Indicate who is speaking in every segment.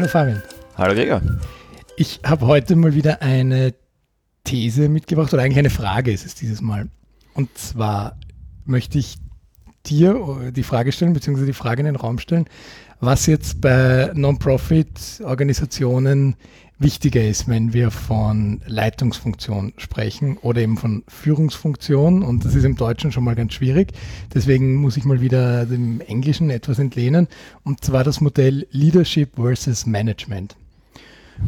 Speaker 1: Hallo Fabian.
Speaker 2: Hallo Gregor.
Speaker 1: Ich habe heute mal wieder eine These mitgebracht oder eigentlich eine Frage ist es dieses Mal. Und zwar möchte ich dir die Frage stellen, beziehungsweise die Frage in den Raum stellen, was jetzt bei Non-Profit-Organisationen wichtiger ist, wenn wir von Leitungsfunktion sprechen oder eben von Führungsfunktion. Und das ist im Deutschen schon mal ganz schwierig. Deswegen muss ich mal wieder dem Englischen etwas entlehnen. Und zwar das Modell Leadership versus Management.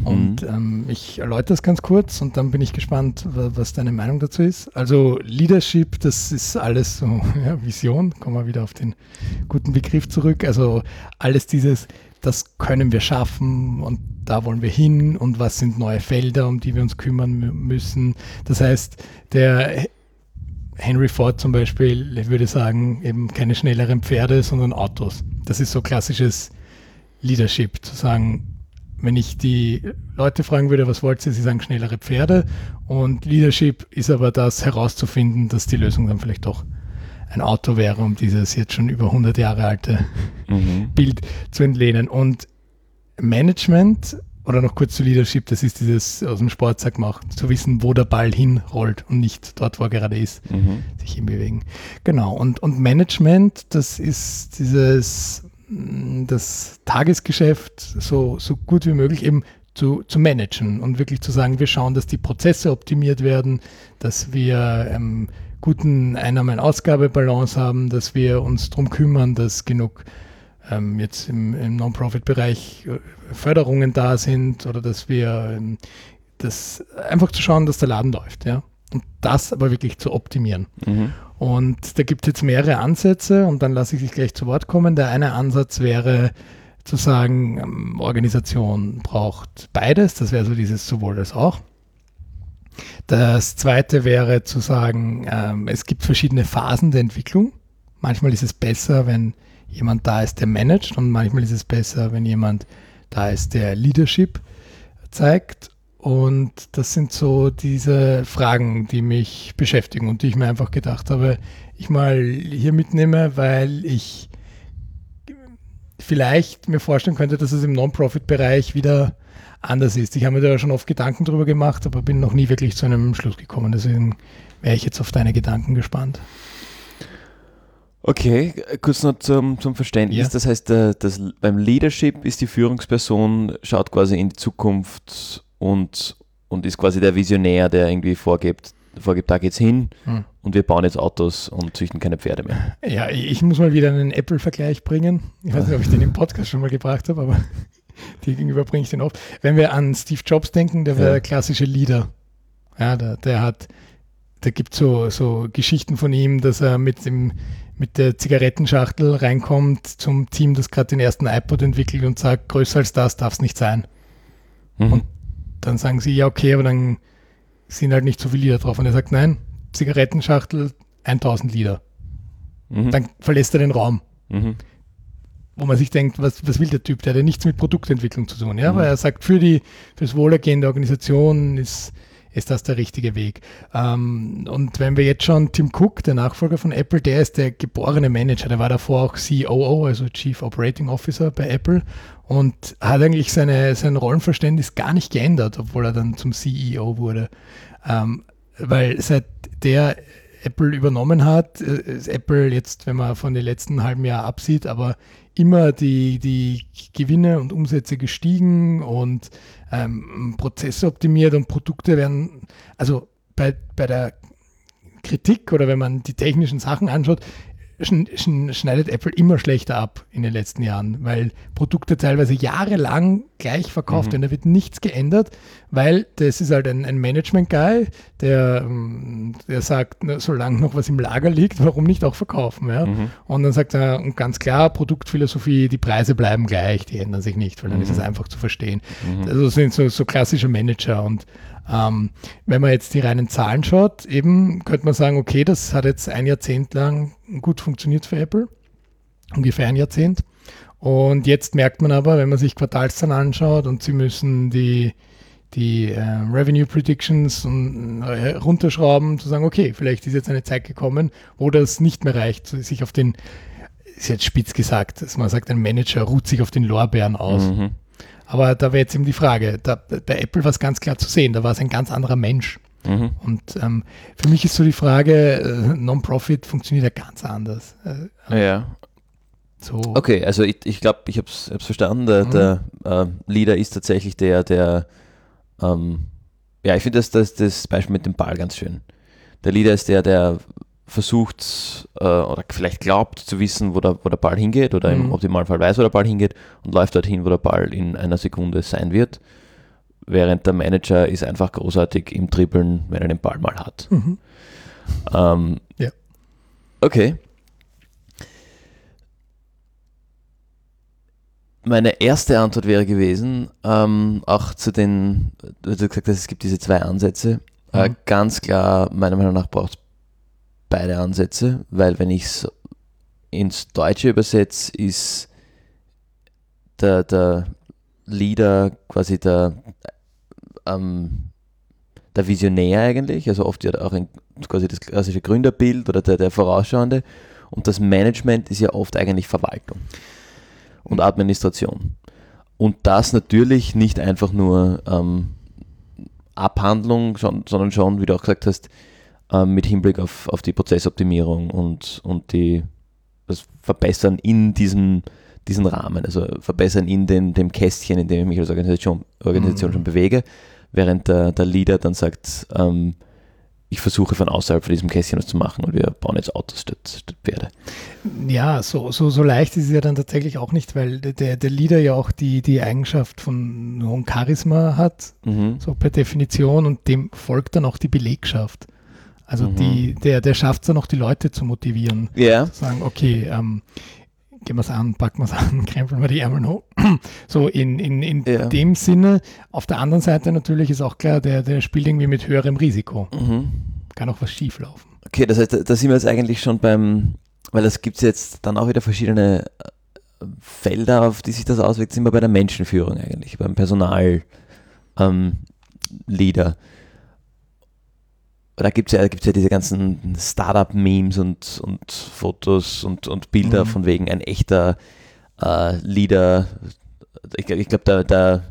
Speaker 1: Und mhm. ähm, ich erläutere es ganz kurz und dann bin ich gespannt, was deine Meinung dazu ist. Also Leadership, das ist alles so ja, Vision, kommen wir wieder auf den guten Begriff zurück. Also alles dieses, das können wir schaffen und da wollen wir hin und was sind neue Felder, um die wir uns kümmern müssen. Das heißt, der Henry Ford zum Beispiel, ich würde sagen, eben keine schnelleren Pferde, sondern Autos. Das ist so klassisches Leadership, zu sagen, wenn ich die Leute fragen würde, was wollt ihr, sie sagen schnellere Pferde. Und Leadership ist aber das herauszufinden, dass die Lösung dann vielleicht doch ein Auto wäre, um dieses jetzt schon über 100 Jahre alte mhm. Bild zu entlehnen. Und Management oder noch kurz zu Leadership, das ist dieses aus dem Sportsack machen, zu wissen, wo der Ball hinrollt und nicht dort, wo er gerade ist, mhm. sich hinbewegen. Genau. Und, und Management, das ist dieses das Tagesgeschäft so, so gut wie möglich eben zu, zu managen und wirklich zu sagen, wir schauen, dass die Prozesse optimiert werden, dass wir ähm, guten Einnahmen-Ausgabe-Balance haben, dass wir uns darum kümmern, dass genug ähm, jetzt im, im Non-Profit-Bereich äh, Förderungen da sind oder dass wir ähm, das einfach zu schauen, dass der Laden läuft, ja. Und das aber wirklich zu optimieren. Mhm. Und da gibt es jetzt mehrere Ansätze und dann lasse ich dich gleich zu Wort kommen. Der eine Ansatz wäre zu sagen, ähm, Organisation braucht beides, das wäre so dieses sowohl als auch. Das zweite wäre zu sagen, ähm, es gibt verschiedene Phasen der Entwicklung. Manchmal ist es besser, wenn jemand da ist, der managt und manchmal ist es besser, wenn jemand da ist, der Leadership zeigt. Und das sind so diese Fragen, die mich beschäftigen und die ich mir einfach gedacht habe, ich mal hier mitnehme, weil ich vielleicht mir vorstellen könnte, dass es im Non-Profit-Bereich wieder anders ist. Ich habe mir da schon oft Gedanken drüber gemacht, aber bin noch nie wirklich zu einem Schluss gekommen. Deswegen wäre ich jetzt auf deine Gedanken gespannt.
Speaker 2: Okay, kurz noch zum, zum Verständnis. Ja. Das heißt, äh, das, beim Leadership ist die Führungsperson, schaut quasi in die Zukunft und, und ist quasi der Visionär, der irgendwie vorgibt, vorgibt da geht's hin hm. und wir bauen jetzt Autos und züchten keine Pferde mehr.
Speaker 1: Ja, ich muss mal wieder einen Apple-Vergleich bringen. Ich weiß nicht, ob ich den im Podcast schon mal gebracht habe, aber dir gegenüber bringe ich den oft. Wenn wir an Steve Jobs denken, der war ja. der klassische Leader. Ja, der, der hat, da gibt so, so Geschichten von ihm, dass er mit dem mit der Zigarettenschachtel reinkommt zum Team, das gerade den ersten iPod entwickelt und sagt, größer als das darf es nicht sein. Mhm. Und dann sagen sie, ja, okay, aber dann sind halt nicht so viele Lieder drauf. Und er sagt, nein, Zigarettenschachtel, 1000 Lieder. Mhm. Dann verlässt er den Raum. Mhm. Wo man sich denkt, was, was will der Typ? Der hat ja nichts mit Produktentwicklung zu tun. Ja, mhm. weil er sagt, für die, fürs Wohlergehen der Organisation ist, ist das der richtige Weg. Ähm, und wenn wir jetzt schon Tim Cook, der Nachfolger von Apple, der ist der geborene Manager, der war davor auch COO, also Chief Operating Officer bei Apple und hat eigentlich seine, sein Rollenverständnis gar nicht geändert, obwohl er dann zum CEO wurde. Ähm, weil seit der Apple übernommen hat, äh, ist Apple jetzt, wenn man von den letzten halben Jahr absieht, aber immer die, die Gewinne und Umsätze gestiegen und ähm, Prozesse optimiert und Produkte werden, also bei, bei der Kritik oder wenn man die technischen Sachen anschaut, schneidet Apple immer schlechter ab in den letzten Jahren, weil Produkte teilweise jahrelang gleich verkauft mhm. werden. Da wird nichts geändert, weil das ist halt ein, ein Management-Guy, der, ähm, der sagt, solange noch was im Lager liegt, warum nicht auch verkaufen? Ja? Mhm. Und dann sagt er, und ganz klar, Produktphilosophie, die Preise bleiben gleich, die ändern sich nicht, weil dann mhm. ist es einfach zu verstehen. Mhm. Also sind so, so klassische Manager und ähm, wenn man jetzt die reinen Zahlen schaut, eben könnte man sagen, okay, das hat jetzt ein Jahrzehnt lang gut funktioniert für Apple, ungefähr ein Jahrzehnt. Und jetzt merkt man aber, wenn man sich Quartalszahlen anschaut und sie müssen die, die äh, Revenue Predictions äh, runterschrauben, zu sagen, okay, vielleicht ist jetzt eine Zeit gekommen, wo das nicht mehr reicht, sich auf den, ist jetzt spitz gesagt, dass man sagt, ein Manager ruht sich auf den Lorbeeren aus. Mhm. Aber da wäre jetzt eben die Frage, da, bei Apple war es ganz klar zu sehen, da war es ein ganz anderer Mensch. Mhm. Und ähm, für mich ist so die Frage, äh, Non-Profit funktioniert ja ganz anders.
Speaker 2: Äh, ja. So. Okay, also ich glaube, ich, glaub, ich habe es verstanden. Der, mhm. der äh, Leader ist tatsächlich der, der ähm, ja, ich finde das, das, das Beispiel mit dem Ball ganz schön. Der Leader ist der, der versucht äh, oder vielleicht glaubt zu wissen, wo der, wo der Ball hingeht oder mhm. im Optimalfall weiß, wo der Ball hingeht und läuft dorthin, wo der Ball in einer Sekunde sein wird. Während der Manager ist einfach großartig im Dribbeln, wenn er den Ball mal hat. Mhm. Ähm, ja. Okay. Meine erste Antwort wäre gewesen, ähm, auch zu den, du hast gesagt, es gibt diese zwei Ansätze. Äh, mhm. Äh, ganz klar, meiner Meinung nach braucht es beide Ansätze, weil wenn ich es ins Deutsche übersetze, ist der, der Leader quasi der, ähm, der Visionär eigentlich, also oft ja auch ein, quasi das klassische Gründerbild oder der, der Vorausschauende und das Management ist ja oft eigentlich Verwaltung und Administration. Und das natürlich nicht einfach nur ähm, Abhandlung, sondern schon, wie du auch gesagt hast, ähm, mit Hinblick auf, auf die Prozessoptimierung und, und die, das Verbessern in diesem diesen Rahmen, also verbessern in den, dem Kästchen, in dem ich mich als Organisation, Organisation mhm. schon bewege, während der, der Leader dann sagt, ähm, ich versuche von außerhalb von diesem Kästchen was zu machen und wir bauen jetzt Autos statt, statt Pferde.
Speaker 1: Ja, so, so, so leicht ist es ja dann tatsächlich auch nicht, weil der, der Leader ja auch die, die Eigenschaft von hohem Charisma hat, mhm. so per Definition, und dem folgt dann auch die Belegschaft. Also mhm. die, der, der schafft es dann auch, die Leute zu motivieren.
Speaker 2: Ja. Yeah.
Speaker 1: Zu sagen, okay, ähm, gehen wir es an, packen wir es an, krempeln wir die Ärmel hoch. So in, in, in ja. dem Sinne. Auf der anderen Seite natürlich ist auch klar, der, der spielt irgendwie mit höherem Risiko. Mhm. Kann auch was schief laufen.
Speaker 2: Okay, das heißt, da sind wir jetzt eigentlich schon beim, weil es gibt jetzt dann auch wieder verschiedene äh, Felder, auf die sich das auswirkt, sind wir bei der Menschenführung eigentlich, beim Personalleader. Ähm, da gibt es ja, gibt's ja diese ganzen Startup-Memes und, und Fotos und, und Bilder mhm. von wegen ein echter äh, Leader. Ich, ich glaube, da, da,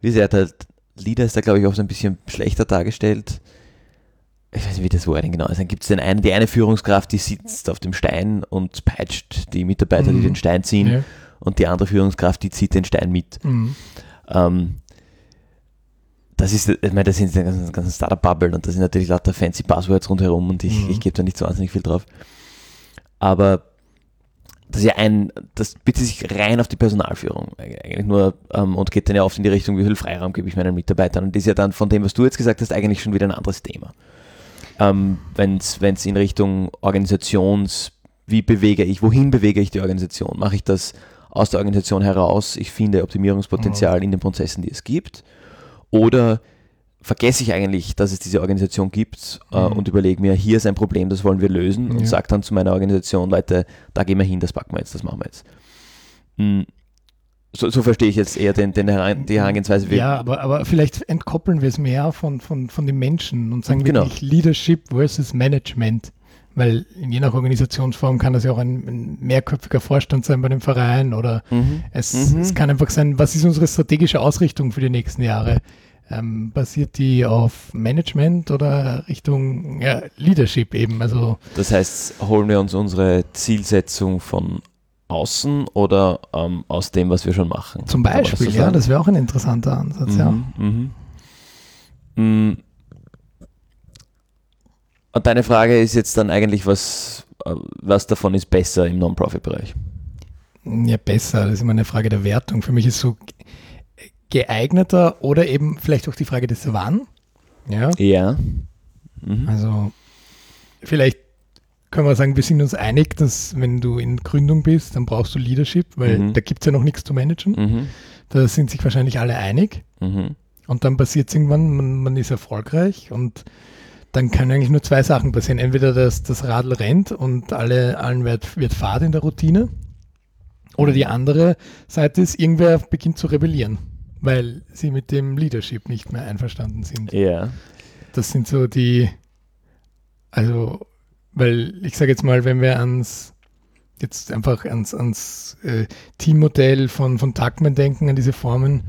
Speaker 2: wie sehr der Leader ist da, glaube ich, auch so ein bisschen schlechter dargestellt. Ich weiß nicht, wie das Wording genau ist. Dann gibt es eine, die eine Führungskraft, die sitzt auf dem Stein und peitscht die Mitarbeiter, mhm. die den Stein ziehen, ja. und die andere Führungskraft, die zieht den Stein mit. Mhm. Ähm, das ist, ich meine, das sind die ganzen, ganzen Startup-Bubble und da sind natürlich lauter fancy Buzzwords rundherum und ich, mhm. ich gebe da nicht so wahnsinnig viel drauf. Aber das ist ja ein, das bezieht sich rein auf die Personalführung eigentlich nur ähm, und geht dann ja oft in die Richtung, wie viel Freiraum gebe ich meinen Mitarbeitern. Und das ist ja dann von dem, was du jetzt gesagt hast, eigentlich schon wieder ein anderes Thema. Ähm, Wenn es in Richtung Organisations, wie bewege ich, wohin bewege ich die Organisation? Mache ich das aus der Organisation heraus? Ich finde Optimierungspotenzial mhm. in den Prozessen, die es gibt oder vergesse ich eigentlich, dass es diese Organisation gibt äh, mhm. und überlege mir, hier ist ein Problem, das wollen wir lösen ja. und sage dann zu meiner Organisation, Leute, da gehen wir hin, das packen wir jetzt, das machen wir jetzt. Mhm. So, so, verstehe ich jetzt eher den, den Heran die Herangehensweise.
Speaker 1: Ja, aber, aber vielleicht entkoppeln wir es mehr von, von, von den Menschen und sagen genau. wirklich Leadership versus Management. Weil je nach Organisationsform kann das ja auch ein, ein mehrköpfiger Vorstand sein bei dem Verein oder mhm. Es, mhm. es kann einfach sein, was ist unsere strategische Ausrichtung für die nächsten Jahre? Ähm, basiert die auf Management oder Richtung ja, Leadership eben? Also
Speaker 2: das heißt, holen wir uns unsere Zielsetzung von außen oder ähm, aus dem, was wir schon machen?
Speaker 1: Zum Beispiel, das ja, das wäre auch ein interessanter Ansatz, mhm. ja. Mhm.
Speaker 2: Mm. Und deine Frage ist jetzt dann eigentlich, was, äh, was davon ist besser im Non-Profit-Bereich?
Speaker 1: Ja, besser, das ist immer eine Frage der Wertung. Für mich ist so geeigneter oder eben vielleicht auch die Frage des Wann. Ja.
Speaker 2: Ja.
Speaker 1: Mhm. Also vielleicht können wir sagen, wir sind uns einig, dass wenn du in Gründung bist, dann brauchst du Leadership, weil mhm. da gibt es ja noch nichts zu managen. Mhm. Da sind sich wahrscheinlich alle einig. Mhm. Und dann passiert es irgendwann, man, man, ist erfolgreich und dann können eigentlich nur zwei Sachen passieren. Entweder das, das Radl rennt und alle, allen wird, wird Fahrt in der Routine. Oder die andere Seite ist, irgendwer beginnt zu rebellieren weil sie mit dem Leadership nicht mehr einverstanden sind.
Speaker 2: Ja.
Speaker 1: Das sind so die, also, weil ich sage jetzt mal, wenn wir ans, jetzt einfach ans, ans äh, Teammodell von, von Tuckman denken, an diese Formen,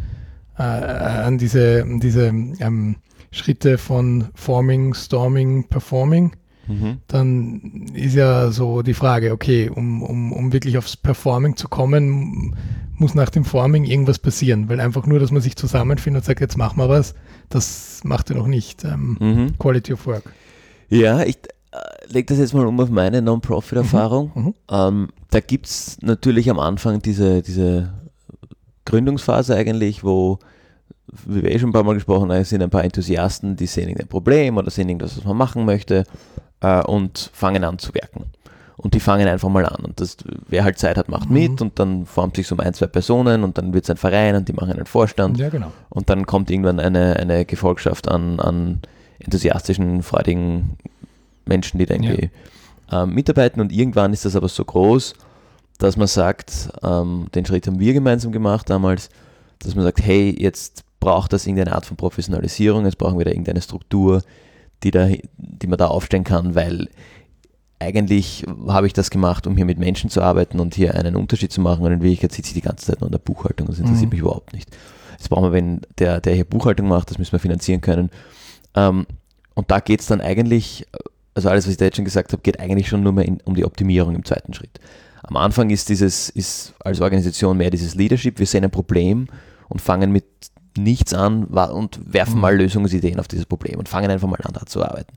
Speaker 1: äh, an diese, diese ähm, Schritte von Forming, Storming, Performing, mhm. dann ist ja so die Frage, okay, um, um, um wirklich aufs Performing zu kommen, muss nach dem Forming irgendwas passieren, weil einfach nur, dass man sich zusammenfindet und sagt, jetzt machen wir was, das macht ja noch nicht ähm, mhm. Quality of Work.
Speaker 2: Ja, ich äh, lege das jetzt mal um auf meine Non-Profit-Erfahrung. Mhm. Mhm. Ähm, da gibt es natürlich am Anfang diese, diese Gründungsphase eigentlich, wo wie wir eh schon ein paar Mal gesprochen haben, sind ein paar Enthusiasten, die sehen irgendein Problem oder sehen irgendwas, was man machen möchte äh, und fangen an zu werken. Und die fangen einfach mal an. Und das, wer halt Zeit hat, macht mhm. mit und dann formt sich so um ein, zwei Personen und dann wird es ein Verein und die machen einen Vorstand.
Speaker 1: Ja, genau.
Speaker 2: Und dann kommt irgendwann eine, eine Gefolgschaft an, an enthusiastischen, freudigen Menschen, die da irgendwie ja. ähm, mitarbeiten. Und irgendwann ist das aber so groß, dass man sagt, ähm, den Schritt haben wir gemeinsam gemacht damals, dass man sagt, hey, jetzt braucht das irgendeine Art von Professionalisierung, jetzt brauchen wir da irgendeine Struktur, die, da, die man da aufstellen kann, weil eigentlich habe ich das gemacht, um hier mit Menschen zu arbeiten und hier einen Unterschied zu machen und in Wirklichkeit sitze ich die ganze Zeit nur in der Buchhaltung, das interessiert mhm. mich überhaupt nicht. Jetzt brauchen wir, wenn der, der hier Buchhaltung macht, das müssen wir finanzieren können. Ähm, und da geht es dann eigentlich, also alles, was ich da jetzt schon gesagt habe, geht eigentlich schon nur mehr in, um die Optimierung im zweiten Schritt. Am Anfang ist dieses, ist als Organisation mehr dieses Leadership, wir sehen ein Problem und fangen mit nichts an und werfen mhm. mal Lösungsideen auf dieses Problem und fangen einfach mal an, da zu arbeiten.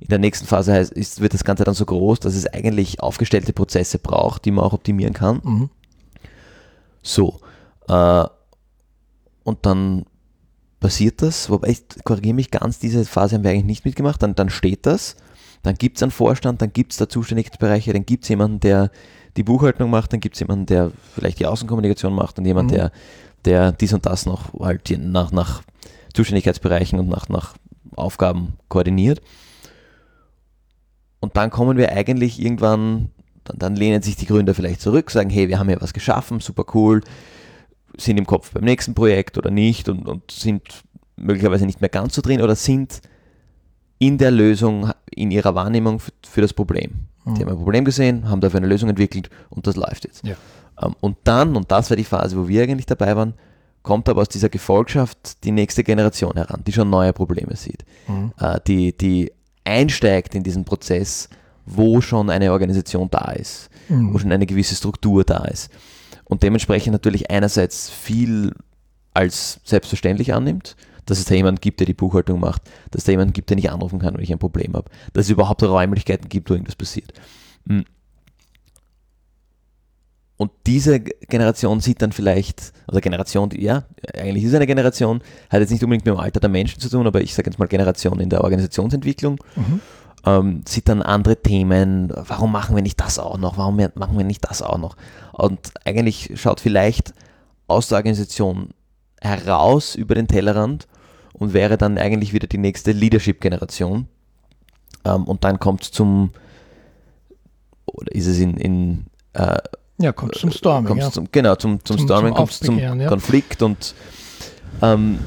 Speaker 2: In der nächsten Phase heißt, ist, wird das Ganze dann so groß, dass es eigentlich aufgestellte Prozesse braucht, die man auch optimieren kann. Mhm. So. Äh, und dann passiert das, wobei ich korrigiere mich ganz, diese Phase haben wir eigentlich nicht mitgemacht, dann, dann steht das, dann gibt es einen Vorstand, dann gibt es da Zuständigkeitsbereiche, dann gibt es jemanden, der die Buchhaltung macht, dann gibt es jemanden, der vielleicht die Außenkommunikation macht und jemand, mhm. der der dies und das noch halt nach, nach Zuständigkeitsbereichen und nach, nach Aufgaben koordiniert. Und dann kommen wir eigentlich irgendwann, dann, dann lehnen sich die Gründer vielleicht zurück, sagen, hey, wir haben ja was geschaffen, super cool, sind im Kopf beim nächsten Projekt oder nicht und, und sind möglicherweise nicht mehr ganz so drin oder sind in der Lösung, in ihrer Wahrnehmung für, für das Problem. Mhm. Die haben ein Problem gesehen, haben dafür eine Lösung entwickelt und das läuft jetzt.
Speaker 1: Ja.
Speaker 2: Ähm, und dann, und das war die Phase, wo wir eigentlich dabei waren, kommt aber aus dieser Gefolgschaft die nächste Generation heran, die schon neue Probleme sieht, mhm. Äh, die, die einsteigt in diesen Prozess, wo schon eine Organisation da ist, mhm. wo schon eine gewisse Struktur da ist. Und dementsprechend natürlich einerseits viel als selbstverständlich annimmt, dass es da jemanden gibt, der die Buchhaltung macht, dass es da jemanden gibt, den ich anrufen kann, wenn ich ein Problem habe, dass es überhaupt Räumlichkeiten gibt, wo irgendwas passiert. Und diese Generation sieht dann vielleicht, oder Generation, ja, eigentlich ist es eine Generation, hat jetzt nicht unbedingt mit dem Alter der Menschen zu tun, aber ich sage jetzt mal Generation in der Organisationsentwicklung, mhm. ähm, sieht dann andere Themen, warum machen wir nicht das auch noch, warum machen wir nicht das auch noch? Und eigentlich schaut vielleicht aus der Organisation heraus über den Tellerrand und wäre dann eigentlich wieder die nächste Leadership-Generation. Ähm, und dann kommt es zum, oder ist es in, in äh,
Speaker 1: ja, kommt zum Storming. Ja.
Speaker 2: Zum, genau, zum, zum, zum Storming, kommt zum ja. Konflikt und ähm,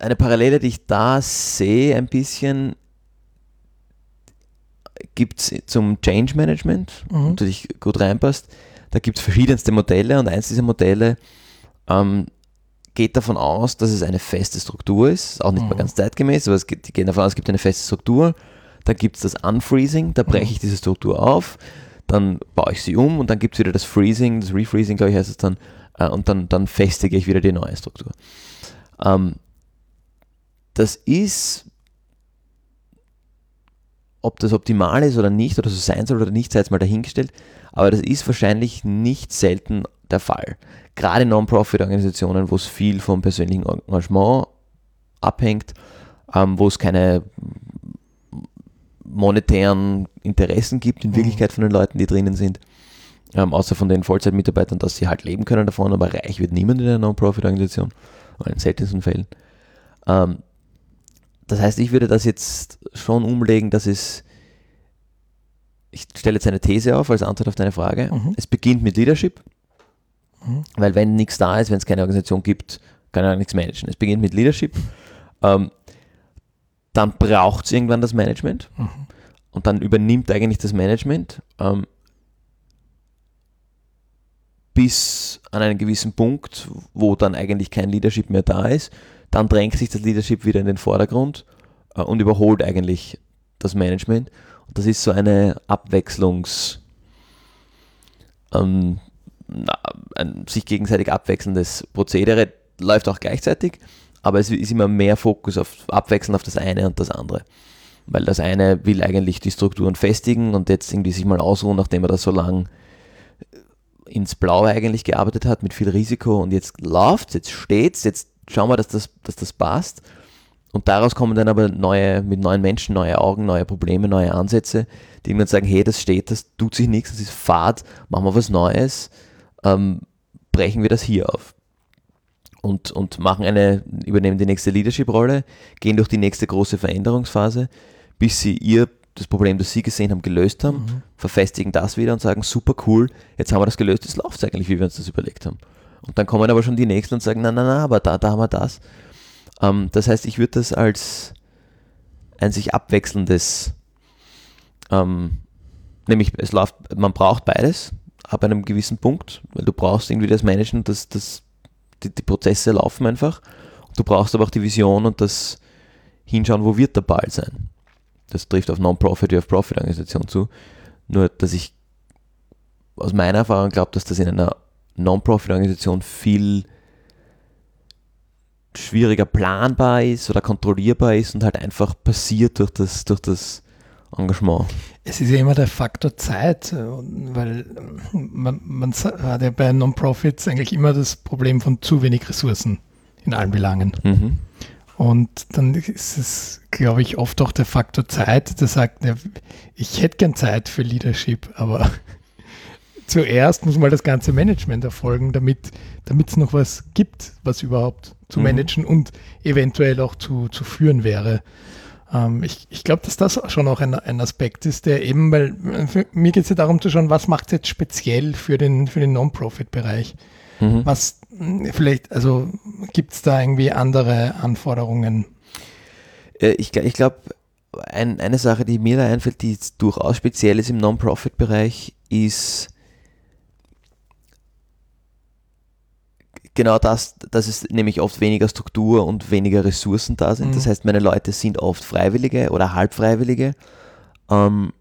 Speaker 2: eine Parallele, die ich da sehe, ein bisschen gibt es zum Change Management, mhm. natürlich gut reinpasst. Da gibt es verschiedenste Modelle und eins dieser Modelle ähm, geht davon aus, dass es eine feste Struktur ist, auch nicht mhm. mal ganz zeitgemäß, aber es geht, die gehen davon aus, es gibt eine feste Struktur. Da gibt es das Unfreezing, da breche mhm. ich diese Struktur auf dann baue ich sie um und dann gibt es wieder das Freezing, das Refreezing, glaube ich, heißt es dann, äh, und dann, dann festige ich wieder die neue Struktur. Ähm, das ist, ob das optimal ist oder nicht, oder so sein soll oder nicht, sei jetzt mal dahingestellt, aber das ist wahrscheinlich nicht selten der Fall. Gerade Non-Profit-Organisationen, wo es viel vom persönlichen Engagement abhängt, ähm, wo es keine monetären Interessen gibt in mhm. Wirklichkeit von den Leuten, die drinnen sind. Ähm, außer von den Vollzeitmitarbeitern, dass sie halt leben können davon, aber reich wird niemand in einer Non-Profit-Organisation, in seltensten Fällen. Ähm, das heißt, ich würde das jetzt schon umlegen, dass es, ich stelle jetzt eine These auf als Antwort auf deine Frage. Mhm. Es beginnt mit Leadership, mhm. weil wenn nichts da ist, wenn es keine Organisation gibt, kann er nichts managen. Es beginnt mit Leadership. Ähm, dann braucht es irgendwann das Management mhm. und dann übernimmt eigentlich das Management. Ähm, bis an einen gewissen Punkt, wo dann eigentlich kein Leadership mehr da ist. Dann drängt sich das Leadership wieder in den Vordergrund äh, und überholt eigentlich das Management. Und das ist so eine Abwechslungs- ähm, ein sich gegenseitig abwechselndes Prozedere, läuft auch gleichzeitig, aber es ist immer mehr Fokus auf Abwechseln auf das eine und das andere. Weil das eine will eigentlich die Strukturen festigen und jetzt irgendwie sich mal ausruhen, nachdem er das so lang ins Blaue eigentlich gearbeitet hat, mit viel Risiko und jetzt läuft jetzt steht's, jetzt schauen wir, dass das, dass das passt. Und daraus kommen dann aber neue, mit neuen Menschen, neue Augen, neue Probleme, neue Ansätze, die irgendwann sagen, hey, das steht, das tut sich nichts, das ist Fahrt, machen wir was Neues, ähm, brechen wir das hier auf. Und, und machen eine, übernehmen die nächste Leadership-Rolle, gehen durch die nächste große Veränderungsphase, bis sie ihr das Problem, das sie gesehen haben, gelöst haben, mhm. verfestigen das wieder und sagen, super cool, jetzt haben wir das gelöst, jetzt läuft es eigentlich, wie wir uns das überlegt haben. Und dann kommen aber schon die nächsten und sagen, nein, nein, nein, aber da, da haben wir das. Ähm, das heißt, ich würde das als ein sich abwechselndes, ähm, nämlich es läuft, man braucht beides ab einem gewissen Punkt, weil du brauchst irgendwie das Managen, das, das, die, die Prozesse laufen einfach. Du brauchst aber auch die Vision und das Hinschauen, wo wird der Ball sein das trifft auf Non-Profit wie auf Profit-Organisationen zu. Nur, dass ich aus meiner Erfahrung glaube, dass das in einer Non-Profit-Organisation viel schwieriger planbar ist oder kontrollierbar ist und halt einfach passiert durch das, durch das Engagement.
Speaker 1: Es ist ja immer der Faktor Zeit, weil man, man hat ja bei Non-Profits eigentlich immer das Problem von zu wenig Ressourcen in allen Belangen. Mhm. Und dann ist es, glaube ich, oft auch der Faktor Zeit, der sagt, ja, ich hätte gern Zeit für Leadership, aber zuerst muss mal das ganze Management erfolgen, damit es noch was gibt, was überhaupt zu mhm. managen und eventuell auch zu, zu führen wäre. Ähm, ich ich glaube, dass das schon auch ein, ein Aspekt ist, der eben, weil für, mir geht es ja darum zu schauen, was macht es jetzt speziell für den, für den Non-Profit-Bereich. Mhm. Was vielleicht, also gibt es da irgendwie andere Anforderungen?
Speaker 2: Äh, ich, ich glaube, ein, eine Sache, die mir da einfällt, die durchaus speziell ist im Non-Profit-Bereich, ist genau das, dass es nämlich oft weniger Struktur und weniger Ressourcen da sind. Mhm. Das heißt, meine Leute sind oft Freiwillige oder Halbfreiwillige. Ähm,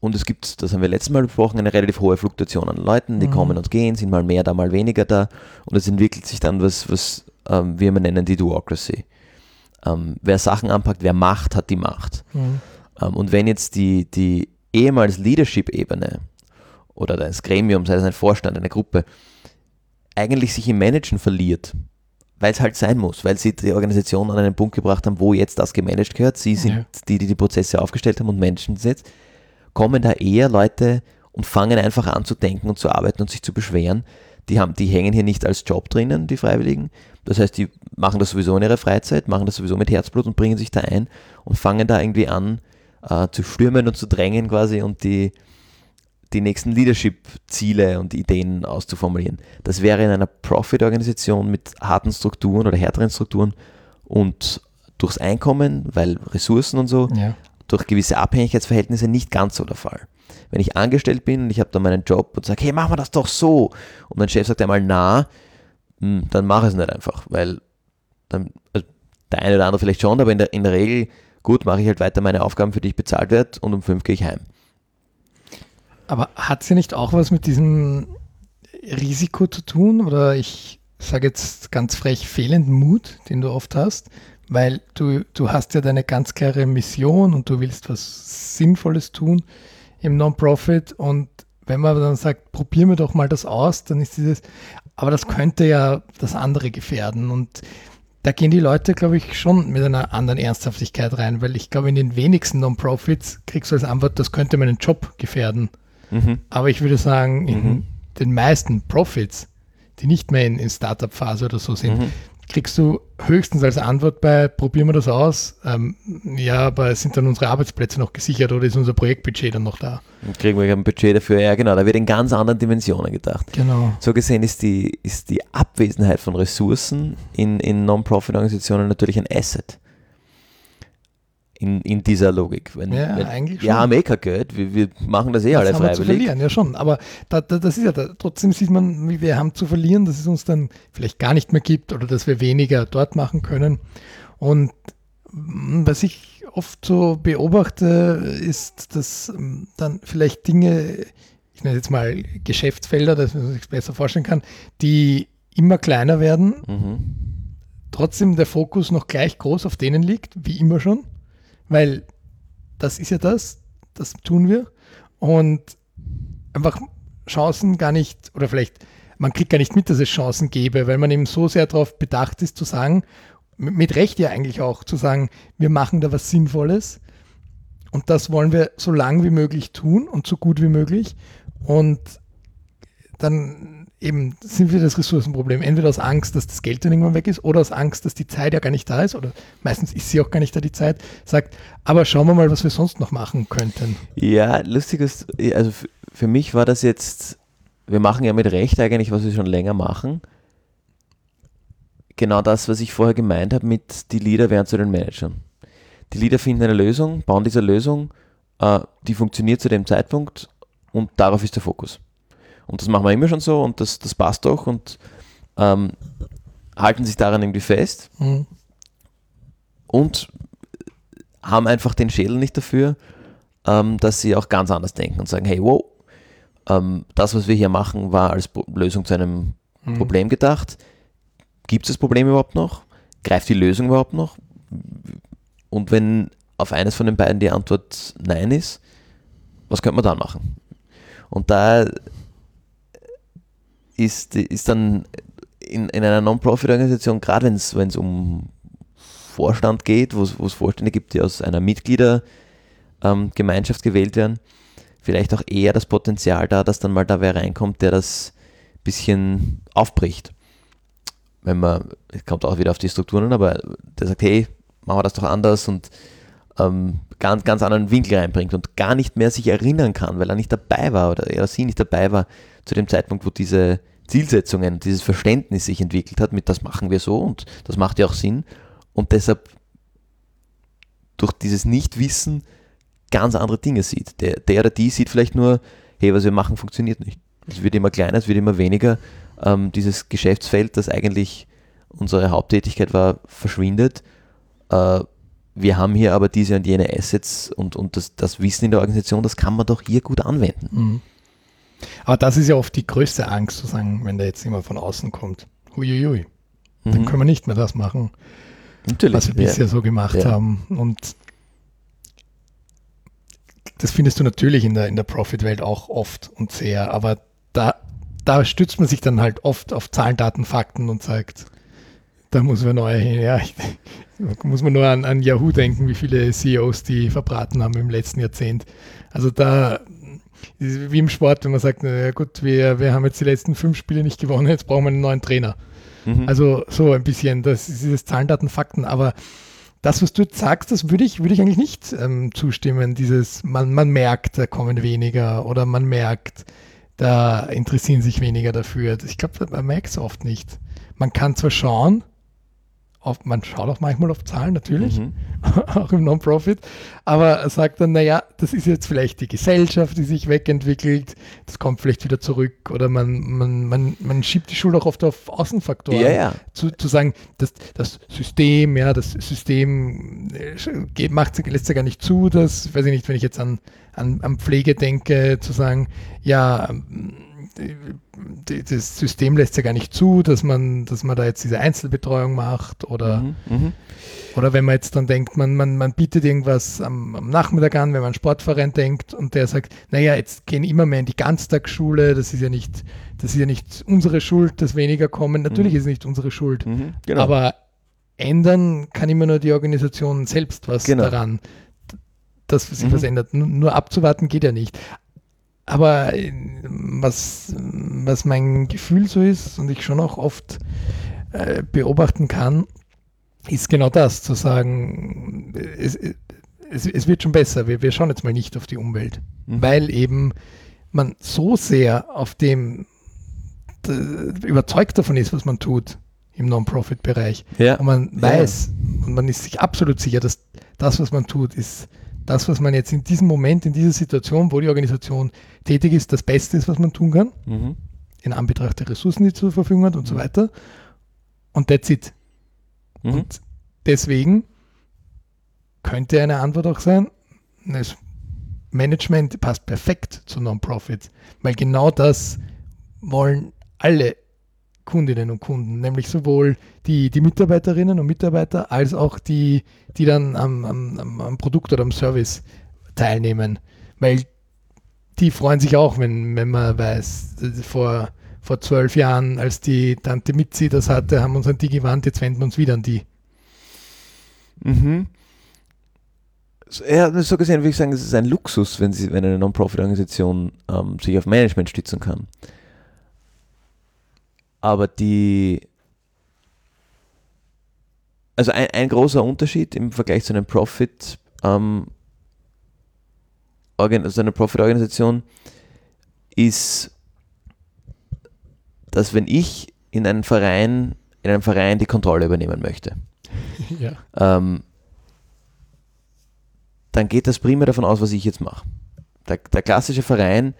Speaker 2: und es gibt, das haben wir letztes Mal besprochen, eine relativ hohe Fluktuation an Leuten, die mhm. kommen und gehen, sind mal mehr da, mal weniger da. Und es entwickelt sich dann was, was ähm, wir immer nennen die Duocracy. Ähm, wer Sachen anpackt, wer Macht, hat die Macht. Mhm. Ähm, und wenn jetzt die, die ehemals Leadership-Ebene oder das Gremium, sei es ein Vorstand, eine Gruppe, eigentlich sich im Managen verliert, weil es halt sein muss, weil sie die Organisation an einen Punkt gebracht haben, wo jetzt das gemanagt gehört. Sie sind ja. die, die die Prozesse aufgestellt haben und managen es jetzt kommen da eher Leute und fangen einfach an zu denken und zu arbeiten und sich zu beschweren. Die, haben, die hängen hier nicht als Job drinnen, die Freiwilligen. Das heißt, die machen das sowieso in ihrer Freizeit, machen das sowieso mit Herzblut und bringen sich da ein und fangen da irgendwie an äh, zu stürmen und zu drängen quasi und die, die nächsten Leadership-Ziele und Ideen auszuformulieren. Das wäre in einer Profit-Organisation mit harten Strukturen oder härteren Strukturen und durchs Einkommen, weil Ressourcen und so, ja durch gewisse Abhängigkeitsverhältnisse nicht ganz so der Fall. Wenn ich angestellt bin und ich habe da meinen Job und sage, hey, machen wir das doch so, und mein Chef sagt einmal na, hm, dann mache ich es nicht einfach, weil dann, also der eine oder andere vielleicht schon, aber in der, in der Regel, gut, mache ich halt weiter meine Aufgaben, für die ich bezahlt werde und um fünf gehe ich heim.
Speaker 1: Aber hat sie nicht auch was mit diesem Risiko zu tun oder ich sage jetzt ganz frech fehlenden Mut, den du oft hast? weil du, du hast ja deine ganz klare Mission und du willst was Sinnvolles tun im Non-Profit und wenn man dann sagt, probieren wir doch mal das aus, dann ist dieses, aber das könnte ja das andere gefährden und da gehen die Leute, glaube ich, schon mit einer anderen Ernsthaftigkeit rein, weil ich glaube, in den wenigsten Non-Profits kriegst du als Antwort, das könnte meinen Job gefährden. Mhm. Aber ich würde sagen, in mhm. den meisten Profits, die nicht mehr in, in Startup-Phase oder so sind, mhm kriegst du höchstens als Antwort bei, probieren wir das aus. Ähm, ja, aber sind dann unsere Arbeitsplätze noch gesichert oder ist unser Projektbudget dann noch da?
Speaker 2: Dann kriegen wir ein Budget dafür, ja genau, da wird in ganz anderen Dimensionen gedacht.
Speaker 1: Genau.
Speaker 2: So gesehen ist die, ist die Abwesenheit von Ressourcen in, in Non-Profit-Organisationen natürlich ein Asset. In, in dieser Logik. Wenn,
Speaker 1: ja,
Speaker 2: wenn,
Speaker 1: eigentlich
Speaker 2: wir haben eh kein Geld, wir, wir machen das eh alle freiwillig. zu
Speaker 1: verlieren, ja schon. Aber da, da, das ist ja, da, trotzdem sieht man, wie wir haben zu verlieren, dass es uns dann vielleicht gar nicht mehr gibt oder dass wir weniger dort machen können. Und was ich oft so beobachte, ist, dass ähm, dann vielleicht Dinge, ich nenne jetzt mal Geschäftsfelder, dass man sich besser vorstellen kann, die immer kleiner werden. Mhm. Trotzdem der Fokus noch gleich groß auf denen liegt, wie immer schon, weil das ist ja das, das tun wir. Und einfach Chancen gar nicht, oder vielleicht, man kriegt gar nicht mit, dass es Chancen gäbe, weil man eben so sehr darauf bedacht ist zu sagen, mit Recht ja eigentlich auch, zu sagen, wir machen da was Sinnvolles und das wollen wir so lang wie möglich tun und so gut wie möglich. Und dann eben sind wir das Ressourcenproblem. Entweder aus Angst, dass das Geld dann irgendwann weg ist oder aus Angst, dass die Zeit ja gar nicht da ist oder meistens ist sie auch gar nicht da, die Zeit. Sagt, aber schauen wir mal, was wir sonst noch machen könnten.
Speaker 2: Ja, lustig ist, also für mich war das jetzt, wir machen ja mit Recht eigentlich, was wir schon länger machen genau das, was ich vorher gemeint habe mit die Leader werden zu den Managern. Die Leader finden eine Lösung, bauen diese Lösung, äh, die funktioniert zu dem Zeitpunkt und darauf ist der Fokus. Und das machen wir immer schon so und das, das passt doch und ähm, halten sich daran irgendwie fest mhm. und haben einfach den Schädel nicht dafür, ähm, dass sie auch ganz anders denken und sagen, hey, wow, ähm, das, was wir hier machen, war als Lösung zu einem mhm. Problem gedacht gibt es das Problem überhaupt noch? Greift die Lösung überhaupt noch? Und wenn auf eines von den beiden die Antwort Nein ist, was könnte man dann machen? Und da ist, ist dann in, in einer Non-Profit-Organisation, gerade wenn es um Vorstand geht, wo es Vorstände gibt, die aus einer Mitgliedergemeinschaft ähm, gewählt werden, vielleicht auch eher das Potenzial da, dass dann mal da wer reinkommt, der das ein bisschen aufbricht. Wenn man, es kommt auch wieder auf die Strukturen, aber der sagt, hey, machen wir das doch anders und ähm, ganz, ganz anderen Winkel reinbringt und gar nicht mehr sich erinnern kann, weil er nicht dabei war oder er sie nicht dabei war zu dem Zeitpunkt, wo diese Zielsetzungen, dieses Verständnis sich entwickelt hat, mit das machen wir so und das macht ja auch Sinn und deshalb durch dieses Nichtwissen ganz andere Dinge sieht. Der, der oder die sieht vielleicht nur, hey, was wir machen, funktioniert nicht. Es wird immer kleiner, es wird immer weniger ähm, dieses Geschäftsfeld, das eigentlich unsere Haupttätigkeit war, verschwindet. Äh, wir haben hier aber diese und jene Assets und, und das, das Wissen in der Organisation, das kann man doch hier gut anwenden. Mhm.
Speaker 1: Aber das ist ja oft die größte Angst, zu sagen, wenn da jetzt jemand von außen kommt. Huiuiui, dann mhm. können wir nicht mehr das machen, Natürlich, was wir ja. bisher so gemacht ja. haben. Und das findest du natürlich in der, in der Profit-Welt auch oft und sehr, aber da da stützt man sich dann halt oft auf Zahlen, Daten, Fakten und sagt, da muss man neu hin. Ja, ich, muss man nur an, an Yahoo denken, wie viele CEOs die verbraten haben im letzten Jahrzehnt. Also da, wie im Sport, wenn man sagt, na gut, wir, wir haben jetzt die letzten fünf Spiele nicht gewonnen, jetzt brauchen wir einen neuen Trainer. Mhm. Also so ein bisschen, das ist dieses Zahlen, Daten, Fakten, aber das, was du jetzt sagst, das würde ich, würde ich eigentlich nicht ähm, zustimmen. Dieses, man, man merkt, da kommen weniger oder man merkt, da interessieren sich weniger dafür. Ich glaube, man merkt es oft nicht. Man kann zwar schauen, auf, man schaut auch manchmal auf Zahlen natürlich, mhm. auch im Non-Profit, aber sagt dann, naja, das ist jetzt vielleicht die Gesellschaft, die sich wegentwickelt, das kommt vielleicht wieder zurück oder man, man, man, man schiebt die Schuld auch oft auf Außenfaktoren.
Speaker 2: Ja, ja.
Speaker 1: Zu, zu sagen, das, das System, ja, das System geht, macht, lässt ja gar nicht zu, dass, weiß ich nicht, wenn ich jetzt an, an, an Pflege denke, zu sagen, ja, das System lässt ja gar nicht zu, dass man, dass man da jetzt diese Einzelbetreuung macht oder, mhm, mhm, oder wenn man jetzt dann denkt, man, man, man bietet irgendwas am, am, Nachmittag an, wenn man an Sportverein denkt und der sagt, naja, jetzt gehen immer mehr in die Ganztagsschule, das ist ja nicht, das ist ja nicht unsere Schuld, dass weniger kommen. Natürlich mhm. ist es nicht unsere Schuld, mhm, genau. aber ändern kann immer nur die Organisation selbst was genau. daran dass sich mhm. was ändert. Nur abzuwarten geht ja nicht. Aber äh, was, was mein Gefühl so ist und ich schon auch oft äh, beobachten kann, ist genau das, zu sagen, es, es, es wird schon besser, wir, wir schauen jetzt mal nicht auf die Umwelt, mhm. weil eben man so sehr auf dem überzeugt davon ist, was man tut im Non-Profit-Bereich. Ja. Und man weiß ja. und man ist sich absolut sicher, dass das, was man tut, ist das, was man jetzt in diesem Moment, in dieser Situation, wo die Organisation tätig ist, das Beste ist, was man tun kann, mhm. in Anbetracht der Ressourcen, die zur Verfügung hat und so weiter. Und that's it. Mhm. Und deswegen könnte eine Antwort auch sein, das Management passt perfekt zu Non-Profit, weil genau das wollen alle Kundinnen und Kunden, nämlich sowohl die, die Mitarbeiterinnen und Mitarbeiter als auch die, die dann am, am, am Produkt oder am Service teilnehmen. Weil die freuen sich auch, wenn, wenn man weiß, vor, vor zwölf Jahren, als die Tante Mitzi das hatte, haben wir uns an die gewandt, jetzt wenden wir uns wieder an die.
Speaker 2: Mhm. Ja, so gesehen würde ich sagen, es ist ein Luxus, wenn, sie, wenn eine Non-Profit-Organisation ähm, sich auf Management stützen kann. Aber die, also ein, ein großer Unterschied im Vergleich zu einem Profit, ähm, also einer Profit-Organisation ist, dass wenn ich in einem Verein, in einem Verein die Kontrolle übernehmen möchte, ja. ähm, dann geht das primär davon aus, was ich jetzt mache. Der, der klassische Verein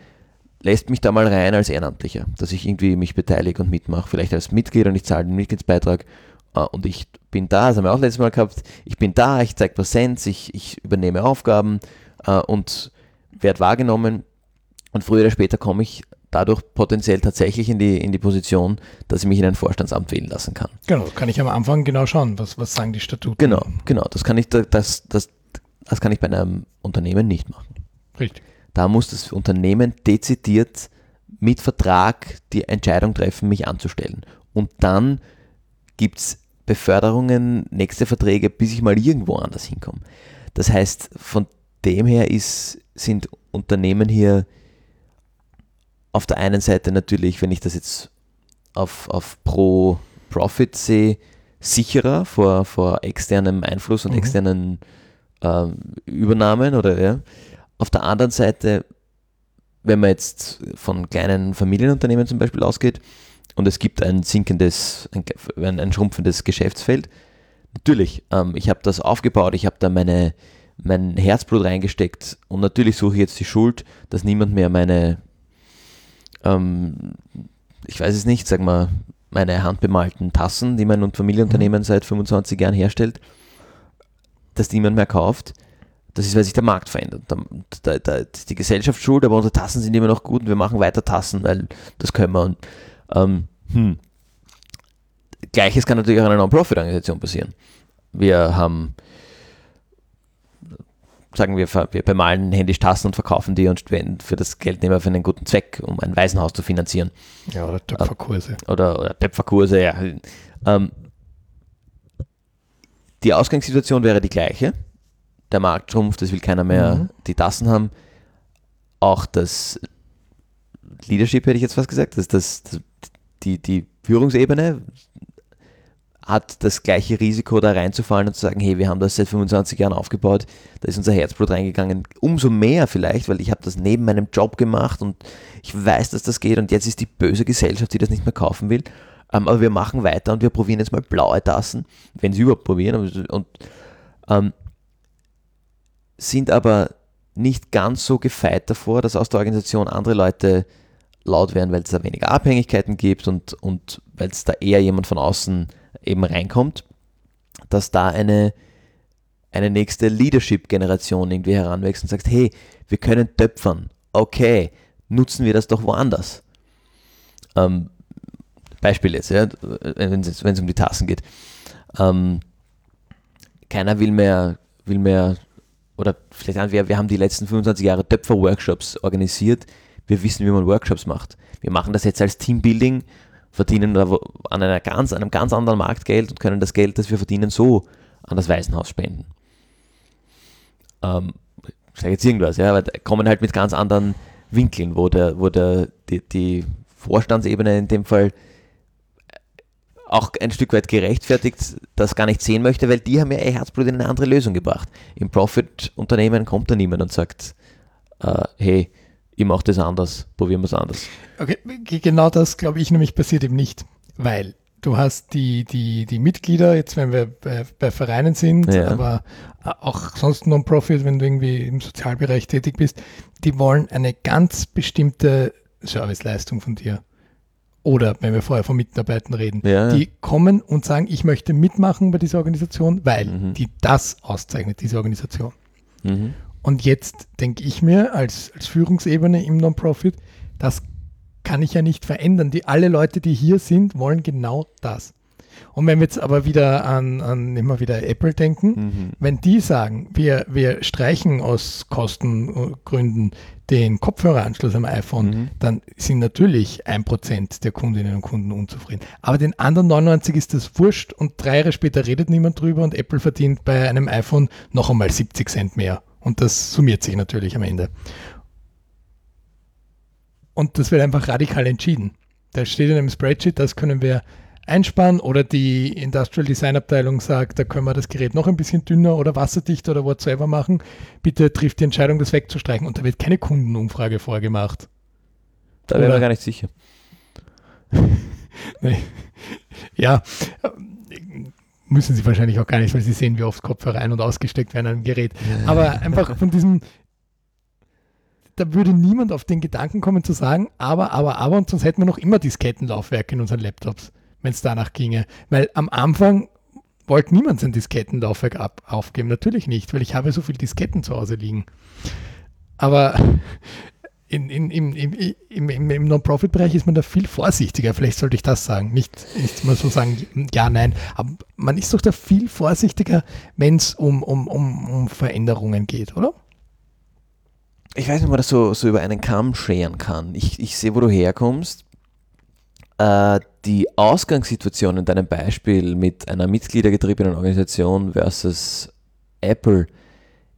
Speaker 2: lässt mich da mal rein als Ehrenamtlicher, dass ich irgendwie mich beteilige und mitmache, vielleicht als Mitglied und ich zahle den Mitgliedsbeitrag äh, und ich bin da, das haben wir auch letztes Mal gehabt, ich bin da, ich zeige Präsenz, ich, ich übernehme Aufgaben äh, und werde wahrgenommen und früher oder später komme ich dadurch potenziell tatsächlich in die, in die Position, dass ich mich in ein Vorstandsamt wählen lassen kann.
Speaker 1: Genau, kann ich am Anfang genau schauen, was, was sagen die Statuten.
Speaker 2: Genau, genau, das kann ich, das, das, das kann ich bei einem Unternehmen nicht machen.
Speaker 1: Richtig.
Speaker 2: Da muss das Unternehmen dezidiert mit Vertrag die Entscheidung treffen, mich anzustellen. Und dann gibt es Beförderungen, nächste Verträge, bis ich mal irgendwo anders hinkomme. Das heißt, von dem her ist, sind Unternehmen hier auf der einen Seite natürlich, wenn ich das jetzt auf, auf pro Profit sehe, sicherer vor, vor externem Einfluss und mhm. externen äh, Übernahmen oder ja. Auf der anderen Seite, wenn man jetzt von kleinen Familienunternehmen zum Beispiel ausgeht und es gibt ein sinkendes, ein, ein schrumpfendes Geschäftsfeld, natürlich, ähm, ich habe das aufgebaut, ich habe da meine, mein Herzblut reingesteckt und natürlich suche ich jetzt die Schuld, dass niemand mehr meine, ähm, ich weiß es nicht, sag mal, meine handbemalten Tassen, die mein Familienunternehmen mhm. seit 25 Jahren herstellt, dass niemand mehr kauft. Das ist, weil sich der Markt verändert. Da, da, da ist die Gesellschaft schuld, aber unsere Tassen sind immer noch gut und wir machen weiter Tassen, weil das können wir. Und, ähm, hm. Gleiches kann natürlich auch in einer Non-Profit-Organisation passieren. Wir haben, sagen wir, wir bemalen händisch Tassen und verkaufen die und spenden für das Geld nehmen wir für einen guten Zweck, um ein Waisenhaus zu finanzieren.
Speaker 1: Ja, oder Töpferkurse.
Speaker 2: Oder, oder Töpferkurse, ja. Ähm, die Ausgangssituation wäre die gleiche. Der Markt schrumpft, es will keiner mehr mhm. die Tassen haben. Auch das Leadership hätte ich jetzt fast gesagt, dass das, das, die, die Führungsebene hat das gleiche Risiko, da reinzufallen und zu sagen, hey, wir haben das seit 25 Jahren aufgebaut, da ist unser Herzblut reingegangen. Umso mehr vielleicht, weil ich habe das neben meinem Job gemacht und ich weiß, dass das geht und jetzt ist die böse Gesellschaft, die das nicht mehr kaufen will. Ähm, aber wir machen weiter und wir probieren jetzt mal blaue Tassen, wenn sie überhaupt probieren. Und ähm, sind aber nicht ganz so gefeit davor, dass aus der Organisation andere Leute laut werden, weil es da weniger Abhängigkeiten gibt und, und weil es da eher jemand von außen eben reinkommt, dass da eine, eine nächste Leadership-Generation irgendwie heranwächst und sagt, hey, wir können töpfern, okay, nutzen wir das doch woanders. Ähm, Beispiel jetzt, ja, wenn es um die Tassen geht. Ähm, keiner will mehr, will mehr, oder vielleicht wir, wir haben die letzten 25 Jahre Töpfer-Workshops organisiert. Wir wissen, wie man Workshops macht. Wir machen das jetzt als Teambuilding, verdienen an, einer ganz, einem ganz anderen Markt Geld und können das Geld, das wir verdienen, so an das Waisenhaus spenden. Ähm, ich sage jetzt irgendwas, ja, aber kommen halt mit ganz anderen Winkeln, wo der, wo der, die, die Vorstandsebene in dem Fall auch ein Stück weit gerechtfertigt das gar nicht sehen möchte, weil die haben ja ihr Herzblut in eine andere Lösung gebracht. Im Profit-Unternehmen kommt da niemand und sagt, äh, hey, ich mache das anders, probieren wir es anders.
Speaker 1: Okay, genau das glaube ich nämlich passiert eben nicht, weil du hast die, die, die Mitglieder, jetzt wenn wir bei, bei Vereinen sind, ja. aber auch sonst Non-Profit, wenn du irgendwie im Sozialbereich tätig bist, die wollen eine ganz bestimmte Serviceleistung von dir. Oder wenn wir vorher von Mitarbeitern reden, ja. die kommen und sagen, ich möchte mitmachen bei dieser Organisation, weil mhm. die das auszeichnet, diese Organisation. Mhm. Und jetzt denke ich mir als, als Führungsebene im Non-Profit, das kann ich ja nicht verändern. Die, alle Leute, die hier sind, wollen genau das. Und wenn wir jetzt aber wieder an, an immer wieder Apple denken, mhm. wenn die sagen, wir, wir streichen aus Kostengründen den Kopfhöreranschluss am iPhone, mhm. dann sind natürlich ein Prozent der Kundinnen und Kunden unzufrieden. Aber den anderen 99 ist das wurscht und drei Jahre später redet niemand drüber und Apple verdient bei einem iPhone noch einmal 70 Cent mehr. Und das summiert sich natürlich am Ende. Und das wird einfach radikal entschieden. Da steht in einem Spreadsheet, das können wir einsparen oder die Industrial Design Abteilung sagt, da können wir das Gerät noch ein bisschen dünner oder wasserdichter oder whatsoever machen. Bitte trifft die Entscheidung, das wegzustreichen und da wird keine Kundenumfrage vorgemacht.
Speaker 2: Da wäre man gar nicht sicher.
Speaker 1: nee. Ja, müssen sie wahrscheinlich auch gar nicht, weil sie sehen, wie oft Kopfhörer ein- und ausgesteckt werden an einem Gerät. Aber einfach von diesem, da würde niemand auf den Gedanken kommen zu sagen, aber, aber, aber, und sonst hätten wir noch immer Diskettenlaufwerke in unseren Laptops wenn es danach ginge. Weil am Anfang wollte niemand sein Diskettenlaufwerk ab, aufgeben. Natürlich nicht, weil ich habe so viele Disketten zu Hause liegen. Aber in, in, im, im, im, im Non-Profit-Bereich ist man da viel vorsichtiger. Vielleicht sollte ich das sagen. Nicht, nicht mal so sagen, ja, nein. Aber man ist doch da viel vorsichtiger, wenn es um, um, um, um Veränderungen geht, oder?
Speaker 2: Ich weiß nicht, ob man das so, so über einen Kamm scheren kann. Ich, ich sehe, wo du herkommst. Äh, die Ausgangssituation in deinem Beispiel mit einer mitgliedergetriebenen Organisation versus Apple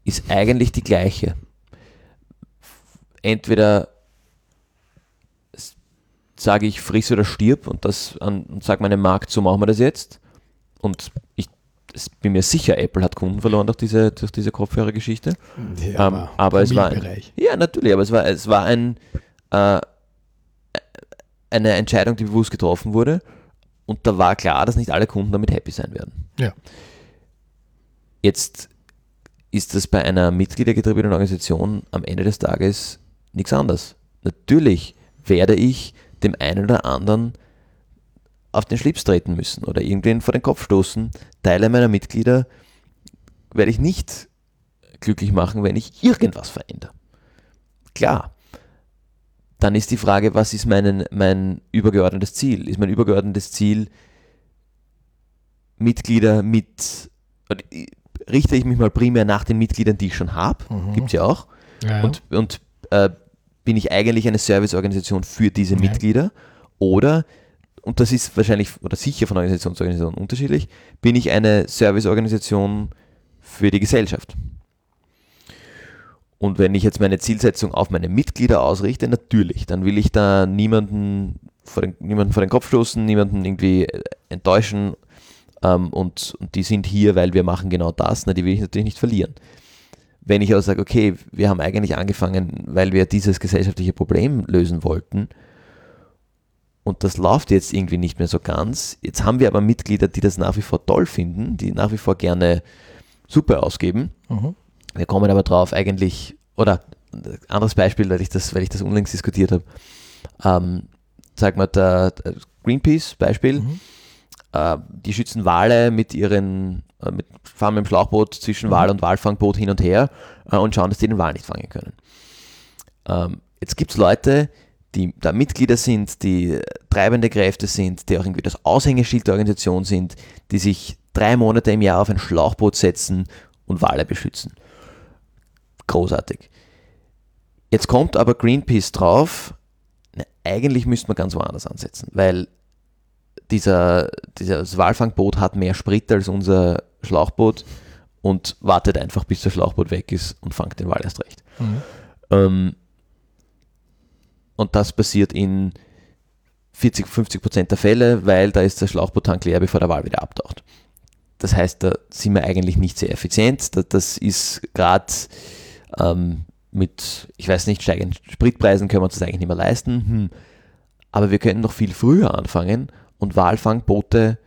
Speaker 2: ist eigentlich die gleiche. Entweder sage ich friss oder stirb und, das und sage meinem Markt, so machen wir das jetzt. Und ich bin mir sicher, Apple hat Kunden verloren durch diese, durch diese Kopfhörergeschichte. Ja, ähm, aber es war ein, ja natürlich, aber es war, es war ein äh, eine Entscheidung, die bewusst getroffen wurde. Und da war klar, dass nicht alle Kunden damit happy sein werden.
Speaker 1: Ja.
Speaker 2: Jetzt ist das bei einer mitgliedergetriebenen Organisation am Ende des Tages nichts anderes. Natürlich werde ich dem einen oder anderen auf den Schlips treten müssen oder irgendwen vor den Kopf stoßen. Teile meiner Mitglieder werde ich nicht glücklich machen, wenn ich irgendwas verändere. Klar, dann ist die Frage, was ist mein, mein übergeordnetes Ziel? Ist mein übergeordnetes Ziel, Mitglieder mit, richte ich mich mal primär nach den Mitgliedern, die ich schon habe, mhm. gibt es ja auch, ja, ja. und, und äh, bin ich eigentlich eine Serviceorganisation für diese ja. Mitglieder oder, und das ist wahrscheinlich oder sicher von Organisation zu Organisation unterschiedlich, bin ich eine Serviceorganisation für die Gesellschaft? Und wenn ich jetzt meine Zielsetzung auf meine Mitglieder ausrichte, natürlich, dann will ich da niemanden vor den, niemanden vor den Kopf stoßen, niemanden irgendwie äh, enttäuschen. Ähm, und, und die sind hier, weil wir machen genau das, na, die will ich natürlich nicht verlieren. Wenn ich aber sage, okay, wir haben eigentlich angefangen, weil wir dieses gesellschaftliche Problem lösen wollten, und das läuft jetzt irgendwie nicht mehr so ganz. Jetzt haben wir aber Mitglieder, die das nach wie vor toll finden, die nach wie vor gerne Suppe ausgeben. Mhm. Wir kommen aber drauf eigentlich, oder anderes Beispiel, weil ich das, weil ich das unlängst diskutiert habe. Ähm, sag mal, der, Greenpeace-Beispiel. Mhm. Äh, die schützen Wale mit ihren, äh, mit, fahren mit dem Schlauchboot zwischen mhm. Wal und Walfangboot hin und her äh, und schauen, dass die den Wal nicht fangen können. Ähm, jetzt gibt es Leute, die da Mitglieder sind, die treibende Kräfte sind, die auch irgendwie das Aushängeschild der Organisation sind, die sich drei Monate im Jahr auf ein Schlauchboot setzen und Wale beschützen großartig. Jetzt kommt aber Greenpeace drauf, na, eigentlich müsste man ganz woanders ansetzen, weil dieser, dieses Walfangboot hat mehr Sprit als unser Schlauchboot und wartet einfach, bis das Schlauchboot weg ist und fangt den Wal erst recht. Mhm. Ähm, und das passiert in 40, 50 Prozent der Fälle, weil da ist der Schlauchboottank leer, bevor der Wal wieder abtaucht. Das heißt, da sind wir eigentlich nicht sehr effizient. Das ist gerade ähm, mit, ich weiß nicht, steigenden Spritpreisen können wir uns das eigentlich nicht mehr leisten. Hm. Aber wir könnten noch viel früher anfangen und Walfangboote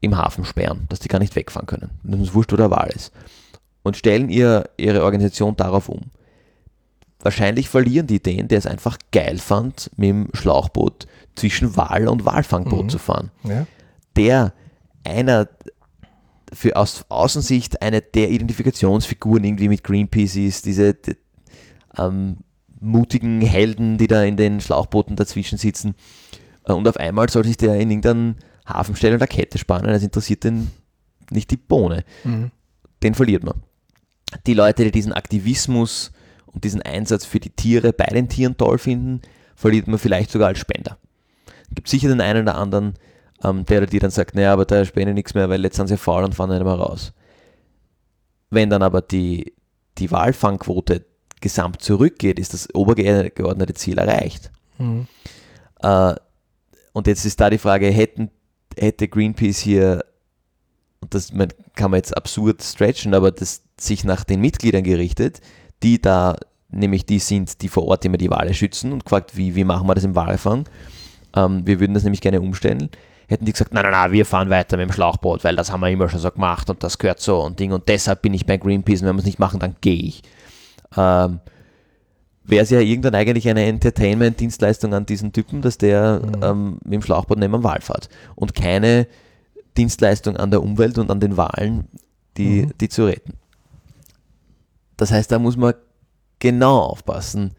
Speaker 2: im Hafen sperren, dass die gar nicht wegfahren können. Das ist wurscht, wo der Wal ist. Und stellen ihr, ihre Organisation darauf um. Wahrscheinlich verlieren die den, der es einfach geil fand, mit dem Schlauchboot zwischen Wal und Walfangboot mhm. zu fahren. Ja. Der einer für aus Außensicht eine der Identifikationsfiguren irgendwie mit Greenpeace ist, diese die, ähm, mutigen Helden, die da in den Schlauchbooten dazwischen sitzen. Äh, und auf einmal soll sich der in irgendeinen Hafen stellen und eine Kette spannen. Das interessiert den nicht die Bohne. Mhm. Den verliert man. Die Leute, die diesen Aktivismus und diesen Einsatz für die Tiere bei den Tieren toll finden, verliert man vielleicht sogar als Spender. Es gibt sicher den einen oder anderen, ähm, der oder die dann sagt, naja, aber da spende nichts mehr, weil jetzt sind sie faul und fahren nicht mehr raus. Wenn dann aber die, die Walfangquote gesamt zurückgeht, ist das obergeordnete Ziel erreicht. Mhm. Äh, und jetzt ist da die Frage, hätten, hätte Greenpeace hier, und das kann man jetzt absurd stretchen, aber das sich nach den Mitgliedern gerichtet, die da nämlich die sind, die vor Ort immer die Wale schützen und gefragt, wie, wie machen wir das im Walfang? Ähm, wir würden das nämlich gerne umstellen. Hätten die gesagt, nein, nein, nein, wir fahren weiter mit dem Schlauchboot, weil das haben wir immer schon so gemacht und das gehört so und Ding und deshalb bin ich bei Greenpeace und wenn wir es nicht machen, dann gehe ich. Ähm, Wäre es ja irgendwann eigentlich eine Entertainment-Dienstleistung an diesen Typen, dass der mhm. ähm, mit dem Schlauchboot neben dem Wal fährt und keine Dienstleistung an der Umwelt und an den Walen, die, mhm. die zu retten. Das heißt, da muss man genau aufpassen,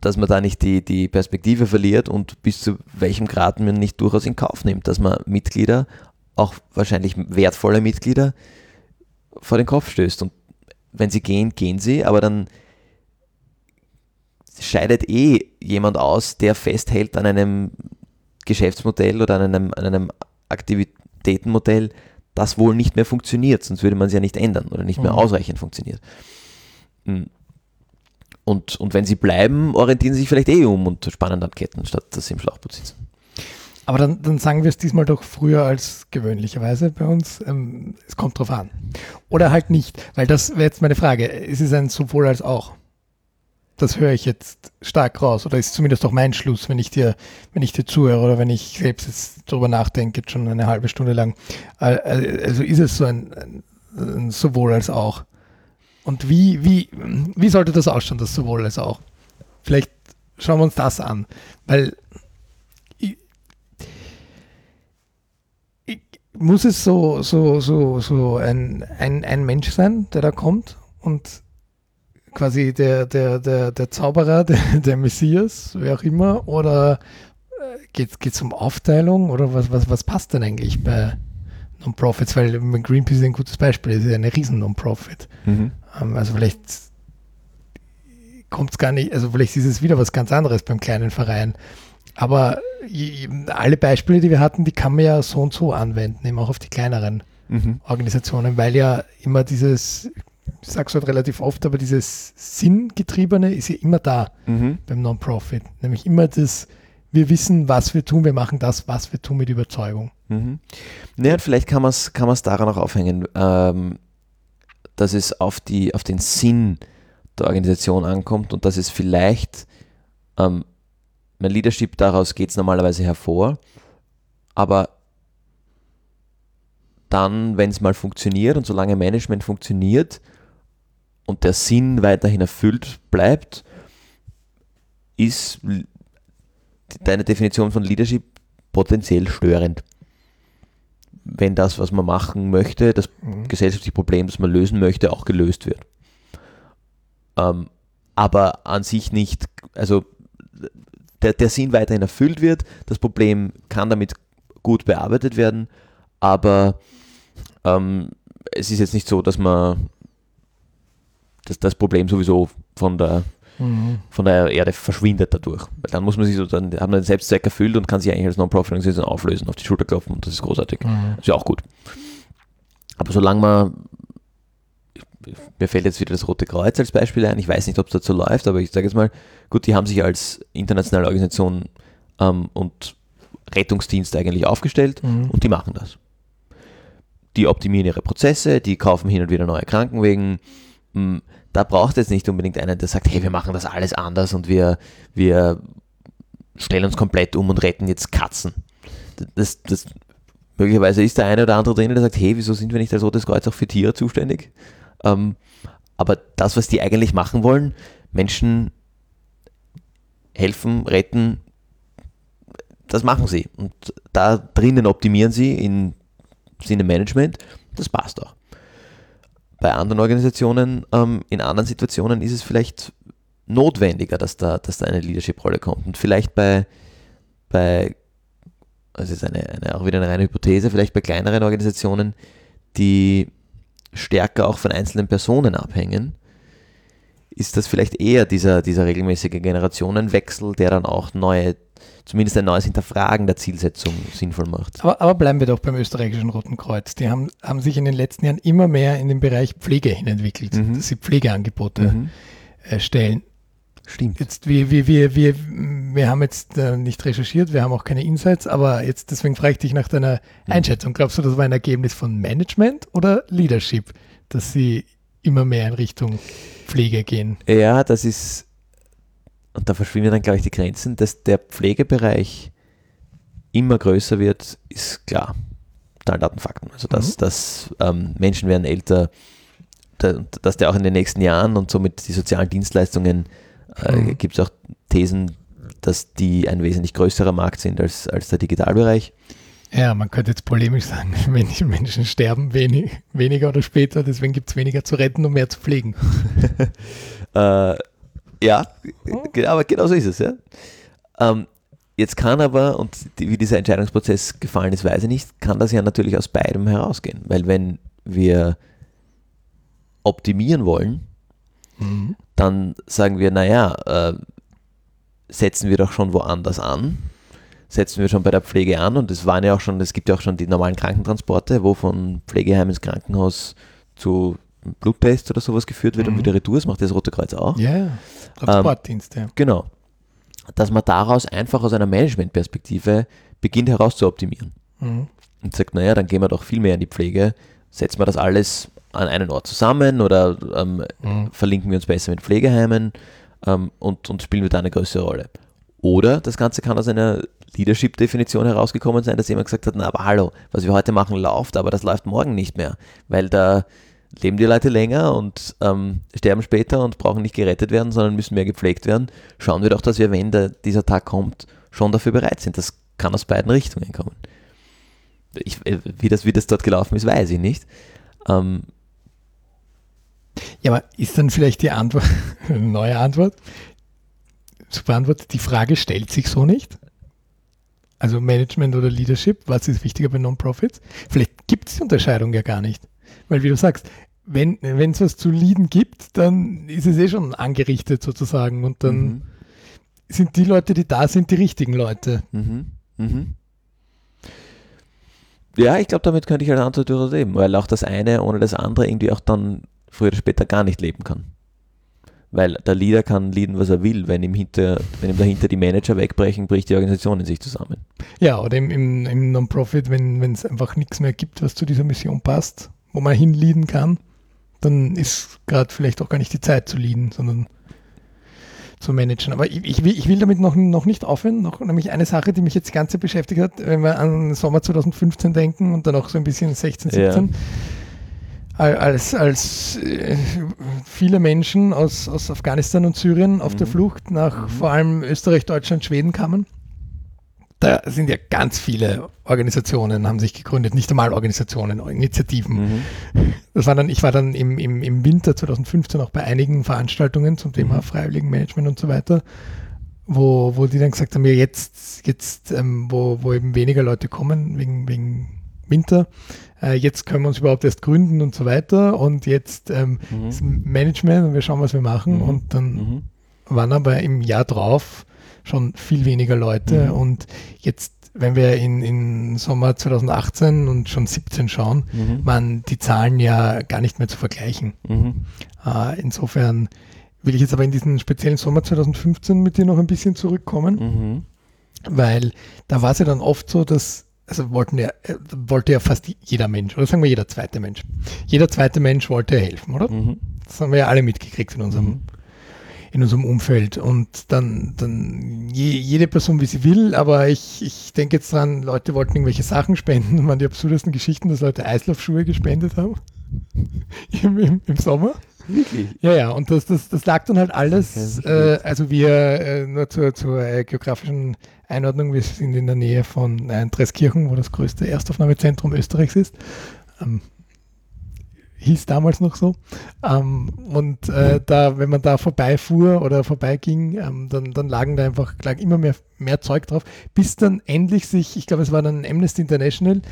Speaker 2: dass man da nicht die, die Perspektive verliert und bis zu welchem Grad man nicht durchaus in Kauf nimmt, dass man Mitglieder, auch wahrscheinlich wertvolle Mitglieder, vor den Kopf stößt. Und wenn sie gehen, gehen sie, aber dann scheidet eh jemand aus, der festhält an einem Geschäftsmodell oder an einem, an einem Aktivitätenmodell, das wohl nicht mehr funktioniert, sonst würde man es ja nicht ändern oder nicht mehr mhm. ausreichend funktioniert. Und, und wenn sie bleiben, orientieren sie sich vielleicht eh um und spannen dann Ketten, statt dass sie im Schlauchboot sitzen.
Speaker 1: Aber dann, dann sagen wir es diesmal doch früher als gewöhnlicherweise bei uns. Ähm, es kommt drauf an. Oder halt nicht, weil das wäre jetzt meine Frage. Ist es ein sowohl als auch? Das höre ich jetzt stark raus. Oder ist zumindest auch mein Schluss, wenn ich dir, wenn ich dir zuhöre oder wenn ich selbst jetzt drüber nachdenke, schon eine halbe Stunde lang. Also ist es so ein, ein sowohl als auch. Und wie, wie, wie sollte das ausschauen, das sowohl als auch? Vielleicht schauen wir uns das an, weil muss es so, so, so, so ein, ein, ein Mensch sein, der da kommt und quasi der, der, der, der Zauberer, der, der Messias, wer auch immer, oder äh, geht es um Aufteilung oder was, was, was passt denn eigentlich bei Non-Profits? Weil Greenpeace ist ein gutes Beispiel, ist ja eine riesen Non-Profit. Mhm. Ähm, also vielleicht kommt es gar nicht, also vielleicht ist es wieder was ganz anderes beim kleinen Verein. Aber alle Beispiele, die wir hatten, die kann man ja so und so anwenden, eben auch auf die kleineren mhm. Organisationen, weil ja immer dieses, ich sage es halt relativ oft, aber dieses Sinngetriebene ist ja immer da mhm. beim Non-Profit. Nämlich immer das, wir wissen, was wir tun, wir machen das, was wir tun mit Überzeugung.
Speaker 2: Mhm. Naja, vielleicht kann man es kann daran auch aufhängen. Ähm, dass es auf, die, auf den Sinn der Organisation ankommt und dass es vielleicht, ähm, mein Leadership daraus geht es normalerweise hervor, aber dann, wenn es mal funktioniert und solange Management funktioniert und der Sinn weiterhin erfüllt bleibt, ist deine Definition von Leadership potenziell störend wenn das, was man machen möchte, das mhm. gesellschaftliche Problem, das man lösen möchte, auch gelöst wird. Ähm, aber an sich nicht, also der, der Sinn weiterhin erfüllt wird, das Problem kann damit gut bearbeitet werden, aber ähm, es ist jetzt nicht so, dass man dass das Problem sowieso von der mhm. von der Erde verschwindet dadurch. Weil dann muss man sich so, dann hat man den Selbstzweck erfüllt und kann sich eigentlich als Non-Profit-Organisation auflösen, auf die Schulter klopfen und das ist großartig. Mhm. Ist ja auch gut. Aber solange man, mir fällt jetzt wieder das Rote Kreuz als Beispiel ein, ich weiß nicht, ob es dazu läuft, aber ich sage jetzt mal, gut, die haben sich als internationale Organisation ähm, und Rettungsdienst eigentlich aufgestellt mhm. und die machen das. Die optimieren ihre Prozesse, die kaufen hin und wieder neue Krankenwegen, hm, da braucht es nicht unbedingt einen, der sagt, hey, wir machen das alles anders und wir, wir stellen uns komplett um und retten jetzt Katzen. das, das möglicherweise ist der eine oder andere drin, der sagt, hey, wieso sind wir nicht als Rotes Kreuz auch für Tiere zuständig? Ähm, aber das, was die eigentlich machen wollen, Menschen helfen, retten, das machen sie. Und da drinnen optimieren sie im Sinne Management, das passt auch. Bei anderen Organisationen, ähm, in anderen Situationen ist es vielleicht notwendiger, dass da, dass da eine Leadership-Rolle kommt. Und vielleicht bei, bei also ist eine, eine, auch wieder eine reine Hypothese, vielleicht bei kleineren Organisationen, die stärker auch von einzelnen Personen abhängen, ist das vielleicht eher dieser, dieser regelmäßige Generationenwechsel, der dann auch neue, zumindest ein neues Hinterfragen der Zielsetzung sinnvoll macht.
Speaker 1: Aber, aber bleiben wir doch beim österreichischen Roten Kreuz. Die haben, haben sich in den letzten Jahren immer mehr in den Bereich Pflege hin entwickelt, mhm. dass sie Pflegeangebote mhm. Äh, stellen.
Speaker 2: Stimmt.
Speaker 1: Jetzt, wir, wir, wir, wir, wir haben jetzt äh, nicht recherchiert, wir haben auch keine Insights, aber jetzt deswegen frage ich dich nach deiner mhm. Einschätzung. Glaubst du, das war ein Ergebnis von Management oder Leadership, dass sie immer mehr in Richtung Pflege gehen?
Speaker 2: Ja, das ist, und da verschwimmen dann, glaube ich, die Grenzen, dass der Pflegebereich immer größer wird, ist klar. Zahlen, Daten, Fakten. Also, dass, mhm. dass ähm, Menschen werden älter, dass der auch in den nächsten Jahren und somit die sozialen Dienstleistungen äh, mhm. gibt es auch Thesen, dass die ein wesentlich größerer Markt sind als, als der Digitalbereich.
Speaker 1: Ja, man könnte jetzt polemisch sagen, Menschen sterben wenig, weniger oder später, deswegen gibt es weniger zu retten und mehr zu pflegen.
Speaker 2: äh, ja, oh. aber genau so ist es. Ja. Ähm, jetzt kann aber, und die, wie dieser Entscheidungsprozess gefallen ist, weiß ich nicht, kann das ja natürlich aus beidem herausgehen. Weil wenn wir optimieren wollen, mhm. dann sagen wir, naja, äh, setzen wir doch schon woanders an, setzen wir schon bei der Pflege an und es waren ja auch schon, es gibt ja auch schon die normalen Krankentransporte, wo von Pflegeheim ins Krankenhaus zu Bluttest oder sowas geführt wird mhm. und wieder Retour, das macht das Rote Kreuz auch.
Speaker 1: Ja, yeah, Transportdienst,
Speaker 2: ähm. Genau. Dass man daraus einfach aus einer Managementperspektive beginnt herauszuoptimieren. Mhm. Und sagt, naja, dann gehen wir doch viel mehr in die Pflege, setzen wir das alles an einen Ort zusammen oder ähm, mhm. verlinken wir uns besser mit Pflegeheimen ähm, und, und spielen wir da eine größere Rolle. Oder das Ganze kann aus einer Leadership-Definition herausgekommen sein, dass jemand gesagt hat, na aber hallo, was wir heute machen läuft, aber das läuft morgen nicht mehr, weil da leben die Leute länger und ähm, sterben später und brauchen nicht gerettet werden, sondern müssen mehr gepflegt werden. Schauen wir doch, dass wir, wenn der, dieser Tag kommt, schon dafür bereit sind. Das kann aus beiden Richtungen kommen. Ich, äh, wie, das, wie das dort gelaufen ist, weiß ich nicht. Ähm,
Speaker 1: ja, aber ist dann vielleicht die Antwort, eine neue Antwort, zu beantworten, die Frage stellt sich so nicht? Also Management oder Leadership, was ist wichtiger bei Non-Profits? Vielleicht gibt es die Unterscheidung ja gar nicht. Weil wie du sagst, wenn es was zu leaden gibt, dann ist es eh schon angerichtet sozusagen und dann mhm. sind die Leute, die da sind, die richtigen Leute. Mhm. Mhm.
Speaker 2: Ja, ich glaube, damit könnte ich als Antwort durchaus leben, weil auch das eine ohne das andere irgendwie auch dann früher oder später gar nicht leben kann. Weil der Leader kann leaden, was er will. Wenn ihm, hinter, wenn ihm dahinter die Manager wegbrechen, bricht die Organisation in sich zusammen.
Speaker 1: Ja, oder im, im, im Non-Profit, wenn es einfach nichts mehr gibt, was zu dieser Mission passt, wo man hinleaden kann, dann ist gerade vielleicht auch gar nicht die Zeit zu leaden, sondern zu managen. Aber ich, ich, will, ich will damit noch, noch nicht aufhören. Noch nämlich eine Sache, die mich jetzt ganz beschäftigt hat, wenn wir an Sommer 2015 denken und dann auch so ein bisschen 16, 17. Ja als, als äh, viele Menschen aus, aus Afghanistan und Syrien auf mhm. der Flucht nach mhm. vor allem Österreich, Deutschland, Schweden kamen. Da sind ja ganz viele Organisationen, haben sich gegründet, nicht einmal Organisationen, Initiativen. Mhm. Das war dann, ich war dann im, im, im Winter 2015 auch bei einigen Veranstaltungen zum Thema mhm. Freiwilligenmanagement und so weiter, wo, wo die dann gesagt haben, ja jetzt, jetzt ähm, wo, wo eben weniger Leute kommen wegen, wegen Winter, äh, jetzt können wir uns überhaupt erst gründen und so weiter und jetzt ähm, mhm. ist Management und wir schauen, was wir machen mhm. und dann mhm. waren aber im Jahr drauf schon viel weniger Leute mhm. und jetzt wenn wir in, in Sommer 2018 und schon 17 schauen, mhm. waren die Zahlen ja gar nicht mehr zu vergleichen. Mhm. Äh, insofern will ich jetzt aber in diesen speziellen Sommer 2015 mit dir noch ein bisschen zurückkommen, weil da war es ja dann oft so, dass also wollten ja, äh, wollte ja fast jeder Mensch, oder sagen wir jeder zweite Mensch. Jeder zweite Mensch wollte helfen, oder? Mhm. Das haben wir ja alle mitgekriegt in unserem, mhm. In unserem Umfeld und dann, dann je, jede Person, wie sie will, aber ich, ich denke jetzt dran, Leute wollten irgendwelche Sachen spenden, das waren die absurdesten Geschichten, dass Leute Eislaufschuhe gespendet haben Im, im, im Sommer. Wirklich? Ja, ja, und das, das, das lag dann halt alles, äh, also wir, äh, nur zur, zur äh, geografischen Einordnung, wir sind in der Nähe von äh, Dreskirchen, wo das größte Erstaufnahmezentrum Österreichs ist. Ähm, hieß damals noch so. Ähm, und äh, da, wenn man da vorbeifuhr oder vorbeiging, ähm, dann, dann lagen da einfach lag immer mehr, mehr Zeug drauf, bis dann endlich sich, ich glaube, es war dann Amnesty International,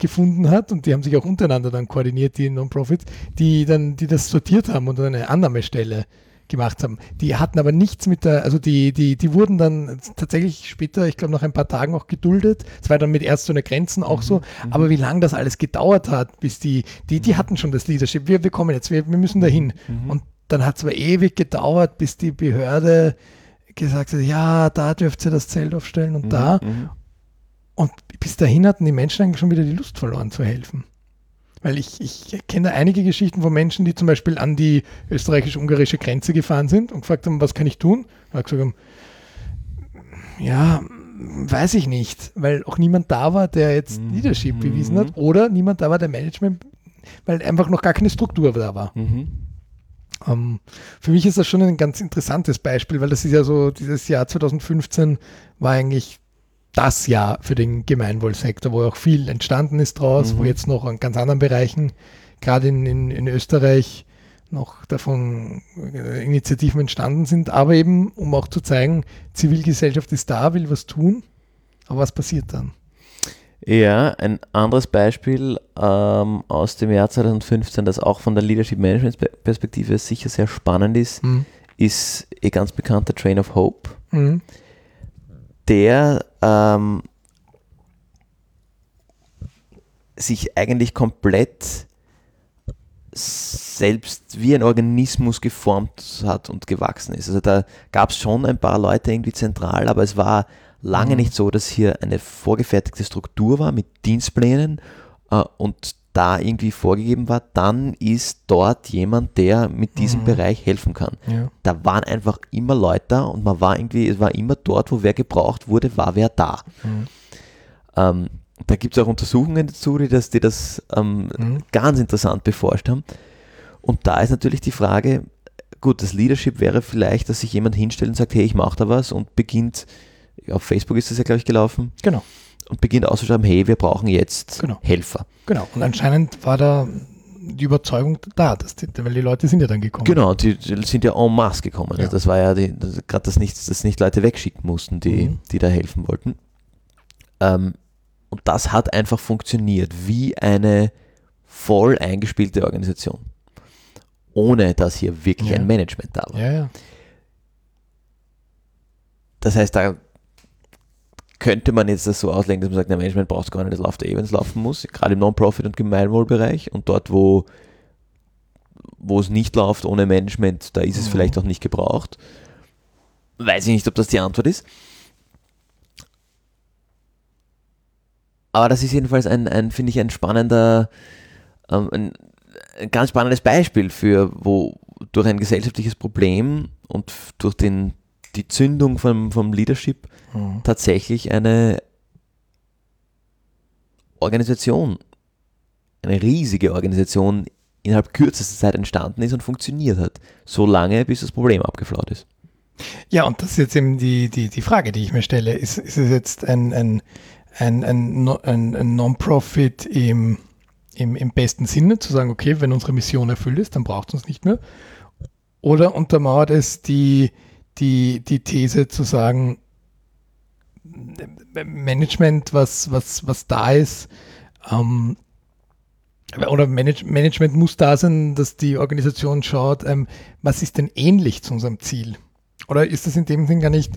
Speaker 1: gefunden hat und die haben sich auch untereinander dann koordiniert, die Non-Profits, die dann, die das sortiert haben und eine Annahmestelle gemacht haben. Die hatten aber nichts mit der, also die, die, die wurden dann tatsächlich später, ich glaube nach ein paar Tagen auch geduldet. Es war dann mit Ärzte ohne Grenzen auch mhm. so. Mhm. Aber wie lange das alles gedauert hat, bis die, die, die hatten schon das Leadership. Wir, wir kommen jetzt, wir, wir müssen dahin. Mhm. Und dann hat es aber ewig gedauert, bis die Behörde gesagt hat, ja, da dürft ihr das Zelt aufstellen und mhm. da. Mhm. Und bis dahin hatten die Menschen eigentlich schon wieder die Lust verloren zu helfen. Weil ich, ich kenne einige Geschichten von Menschen, die zum Beispiel an die österreichisch-ungarische Grenze gefahren sind und gefragt haben, was kann ich tun? Und gesagt haben, ja, weiß ich nicht, weil auch niemand da war, der jetzt mhm. Leadership mhm. bewiesen hat oder niemand da war, der Management, weil einfach noch gar keine Struktur da war. Mhm. Um, ähm, für mich ist das schon ein ganz interessantes Beispiel, weil das ist ja so, dieses Jahr 2015 war eigentlich das Jahr für den Gemeinwohlsektor, wo auch viel entstanden ist draus, mhm. wo jetzt noch an ganz anderen Bereichen, gerade in, in, in Österreich, noch davon äh, Initiativen entstanden sind, aber eben, um auch zu zeigen, Zivilgesellschaft ist da, will was tun, aber was passiert dann?
Speaker 2: Ja, ein anderes Beispiel ähm, aus dem Jahr 2015, das auch von der Leadership Management Perspektive sicher sehr spannend ist, mhm. ist ein ganz bekannter Train of Hope. Mhm der ähm, sich eigentlich komplett selbst wie ein Organismus geformt hat und gewachsen ist. Also da gab es schon ein paar Leute irgendwie zentral, aber es war lange mhm. nicht so, dass hier eine vorgefertigte Struktur war mit Dienstplänen äh, und da irgendwie vorgegeben war, dann ist dort jemand, der mit diesem mhm. Bereich helfen kann. Ja. Da waren einfach immer Leute da und man war irgendwie, es war immer dort, wo wer gebraucht wurde, war wer da. Mhm. Ähm, da gibt es auch Untersuchungen dazu, die das, die das ähm, mhm. ganz interessant beforscht haben. Und da ist natürlich die Frage, gut, das Leadership wäre vielleicht, dass sich jemand hinstellt und sagt, hey, ich mache da was und beginnt, auf Facebook ist das ja, glaube ich, gelaufen.
Speaker 1: Genau
Speaker 2: und beginnt auszuschreiben, hey, wir brauchen jetzt
Speaker 1: genau.
Speaker 2: Helfer.
Speaker 1: Genau, und anscheinend war da die Überzeugung da, dass die, weil die Leute sind ja dann gekommen.
Speaker 2: Genau, die, die sind ja en masse gekommen. Ja. Also das war ja gerade das nicht, dass nicht Leute wegschicken mussten, die, mhm. die da helfen wollten. Ähm, und das hat einfach funktioniert wie eine voll eingespielte Organisation. Ohne dass hier wirklich ja. ein Management da war.
Speaker 1: Ja.
Speaker 2: Das heißt, da könnte man jetzt das so auslegen, dass man sagt, der Management braucht gar nicht, das läuft eh, wenn es laufen muss, gerade im Non-Profit- und Gemeinwohlbereich und dort, wo, wo es nicht läuft ohne Management, da ist es mhm. vielleicht auch nicht gebraucht. Weiß ich nicht, ob das die Antwort ist. Aber das ist jedenfalls ein, ein finde ich, ein spannender, ähm, ein, ein ganz spannendes Beispiel für, wo durch ein gesellschaftliches Problem und durch den die Zündung vom, vom Leadership mhm. tatsächlich eine Organisation, eine riesige Organisation innerhalb kürzester Zeit entstanden ist und funktioniert hat. So lange, bis das Problem abgeflaut ist.
Speaker 1: Ja, und das ist jetzt eben die, die, die Frage, die ich mir stelle. Ist, ist es jetzt ein, ein, ein, ein, ein, ein Non-Profit im, im, im besten Sinne, zu sagen, okay, wenn unsere Mission erfüllt ist, dann braucht es uns nicht mehr? Oder untermauert es die, die, die These zu sagen, Management, was, was, was da ist, ähm, oder Manage Management muss da sein, dass die Organisation schaut, ähm, was ist denn ähnlich zu unserem Ziel? Oder ist das in dem Sinn gar nicht,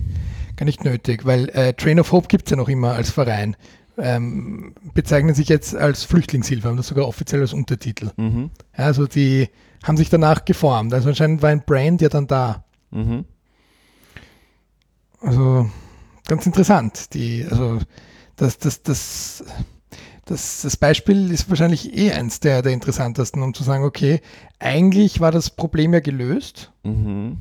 Speaker 1: gar nicht nötig? Weil äh, Train of Hope gibt es ja noch immer als Verein. Ähm, bezeichnen sich jetzt als Flüchtlingshilfe, haben das sogar offiziell als Untertitel. Mhm. Also die haben sich danach geformt. Also anscheinend war ein Brand ja dann da. Mhm. Also ganz interessant. Die, also das, das, das, das, das Beispiel ist wahrscheinlich eh eins der, der interessantesten, um zu sagen, okay, eigentlich war das Problem ja gelöst. Mhm.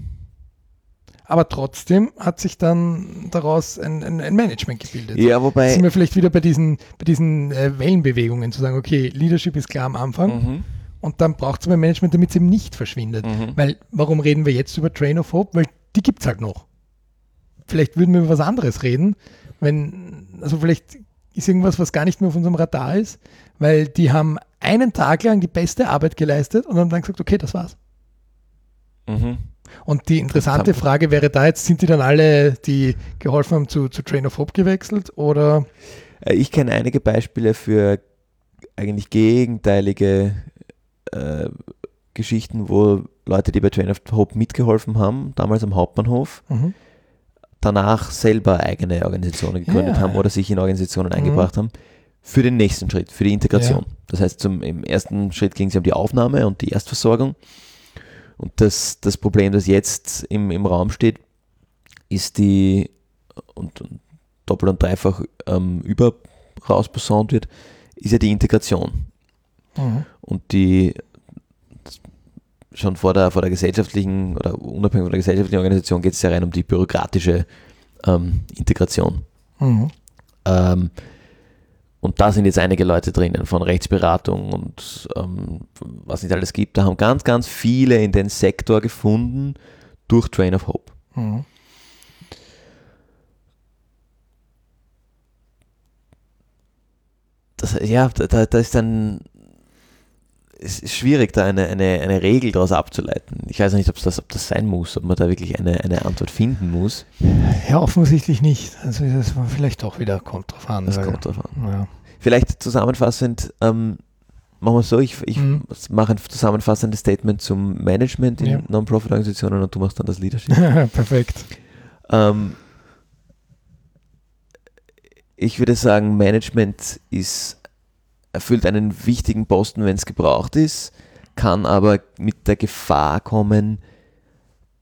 Speaker 1: aber trotzdem hat sich dann daraus ein, ein, ein Management gebildet.
Speaker 2: Ja, wobei.
Speaker 1: Sind wir vielleicht wieder bei diesen, bei diesen äh, Wellenbewegungen zu sagen, okay, Leadership ist klar am Anfang.
Speaker 2: Mhm.
Speaker 1: Und dann braucht es ein Management, damit es eben nicht verschwindet.
Speaker 2: Mhm.
Speaker 1: Weil, warum reden wir jetzt über Train of Hope? Weil die gibt es halt noch. Vielleicht würden wir über was anderes reden, wenn, also vielleicht ist irgendwas, was gar nicht mehr auf unserem Radar ist, weil die haben einen Tag lang die beste Arbeit geleistet und haben dann gesagt, okay, das war's.
Speaker 2: Mhm.
Speaker 1: Und die interessante Frage wäre da jetzt, sind die dann alle, die geholfen haben, zu, zu Train of Hope gewechselt oder?
Speaker 2: Äh, Ich kenne einige Beispiele für eigentlich gegenteilige äh, Geschichten, wo Leute, die bei Train of Hope mitgeholfen haben, damals am Hauptbahnhof,
Speaker 1: Mhm.
Speaker 2: Danach selber eigene Organisationen gegründet
Speaker 1: Ja.
Speaker 2: haben oder sich in Organisationen
Speaker 1: Mhm.
Speaker 2: eingebracht haben, für den nächsten Schritt, für die Integration. Das heißt, zum, im ersten Schritt ging es um die Aufnahme und die Erstversorgung. Und das, das Problem, das jetzt im, im Raum steht, ist die, und, und doppelt und dreifach ähm, über rausposaunt wird, ist ja die Integration.
Speaker 1: Mhm.
Speaker 2: Und die schon vor der, vor der gesellschaftlichen oder unabhängig von der gesellschaftlichen Organisation geht es ja rein um die bürokratische ähm, Integration.
Speaker 1: Mhm.
Speaker 2: Ähm, und da sind jetzt einige Leute drinnen von Rechtsberatung und ähm, was nicht alles gibt. Da haben ganz, ganz viele in den Sektor gefunden durch Train of Hope.
Speaker 1: Mhm.
Speaker 2: Das, ja, da- da, da ist dann es ist schwierig, da eine, eine, eine Regel daraus abzuleiten. Ich weiß nicht, ob das, ob das sein muss, ob man da wirklich eine, eine Antwort finden muss.
Speaker 1: Ja, offensichtlich nicht. Also das war vielleicht auch wieder, kommt drauf an.
Speaker 2: Das
Speaker 1: weil-
Speaker 2: kommt drauf an.
Speaker 1: Ja.
Speaker 2: Vielleicht zusammenfassend, ähm, machen wir es so, ich, ich
Speaker 1: Mhm.
Speaker 2: mache ein zusammenfassendes Statement zum Management in
Speaker 1: Ja.
Speaker 2: Non-Profit-Organisationen und du machst dann das Leadership.
Speaker 1: Perfekt.
Speaker 2: ähm, ich würde sagen, Management ist, erfüllt einen wichtigen Posten, wenn es gebraucht ist, kann aber mit der Gefahr kommen,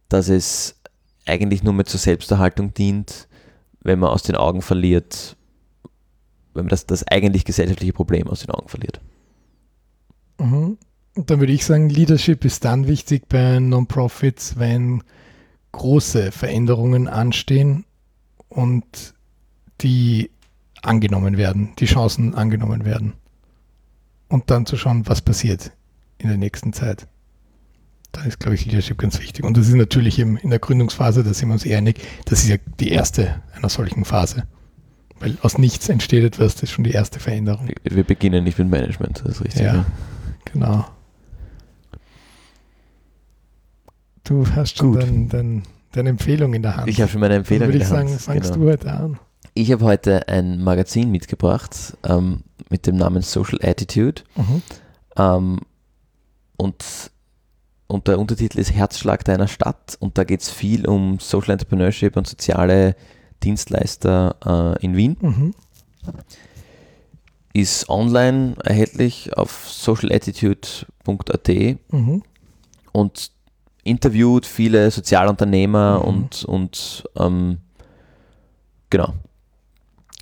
Speaker 2: dass es eigentlich nur mehr zur Selbsterhaltung dient, wenn man aus den Augen verliert, wenn man das, das eigentlich gesellschaftliche Problem aus den Augen verliert.
Speaker 1: Mhm. Und dann würde ich sagen, Leadership ist dann wichtig bei Non-Profits, wenn große Veränderungen anstehen und die angenommen werden, die Chancen angenommen werden. Und dann zu schauen, was passiert in der nächsten Zeit. Da ist, glaube ich, Leadership ganz wichtig. Und das ist natürlich im, in der Gründungsphase, da sind wir uns eh einig, das ist ja die erste einer solchen Phase. Weil aus nichts entsteht etwas, das ist schon die erste Veränderung.
Speaker 2: Wir- beginnen nicht mit Management, das ist richtig.
Speaker 1: Ja.
Speaker 2: ne?
Speaker 1: Genau. Du hast schon
Speaker 2: Gut.
Speaker 1: dein, dein, deine Empfehlung in der Hand.
Speaker 2: Ich habe schon meine
Speaker 1: Dann
Speaker 2: Empfehlung
Speaker 1: würde
Speaker 2: in
Speaker 1: ich
Speaker 2: der
Speaker 1: sagen,
Speaker 2: Hand.
Speaker 1: fangst
Speaker 2: genau.
Speaker 1: du heute an.
Speaker 2: Ich habe heute ein Magazin mitgebracht ähm, mit dem Namen Social Attitude
Speaker 1: Mhm.
Speaker 2: ähm, und, und der Untertitel ist Herzschlag deiner Stadt und da geht es viel um Social Entrepreneurship und soziale Dienstleister äh, in Wien.
Speaker 1: Mhm.
Speaker 2: Ist online erhältlich auf socialattitude.at
Speaker 1: Mhm.
Speaker 2: und interviewt viele Sozialunternehmer
Speaker 1: Mhm.
Speaker 2: und, und ähm, genau.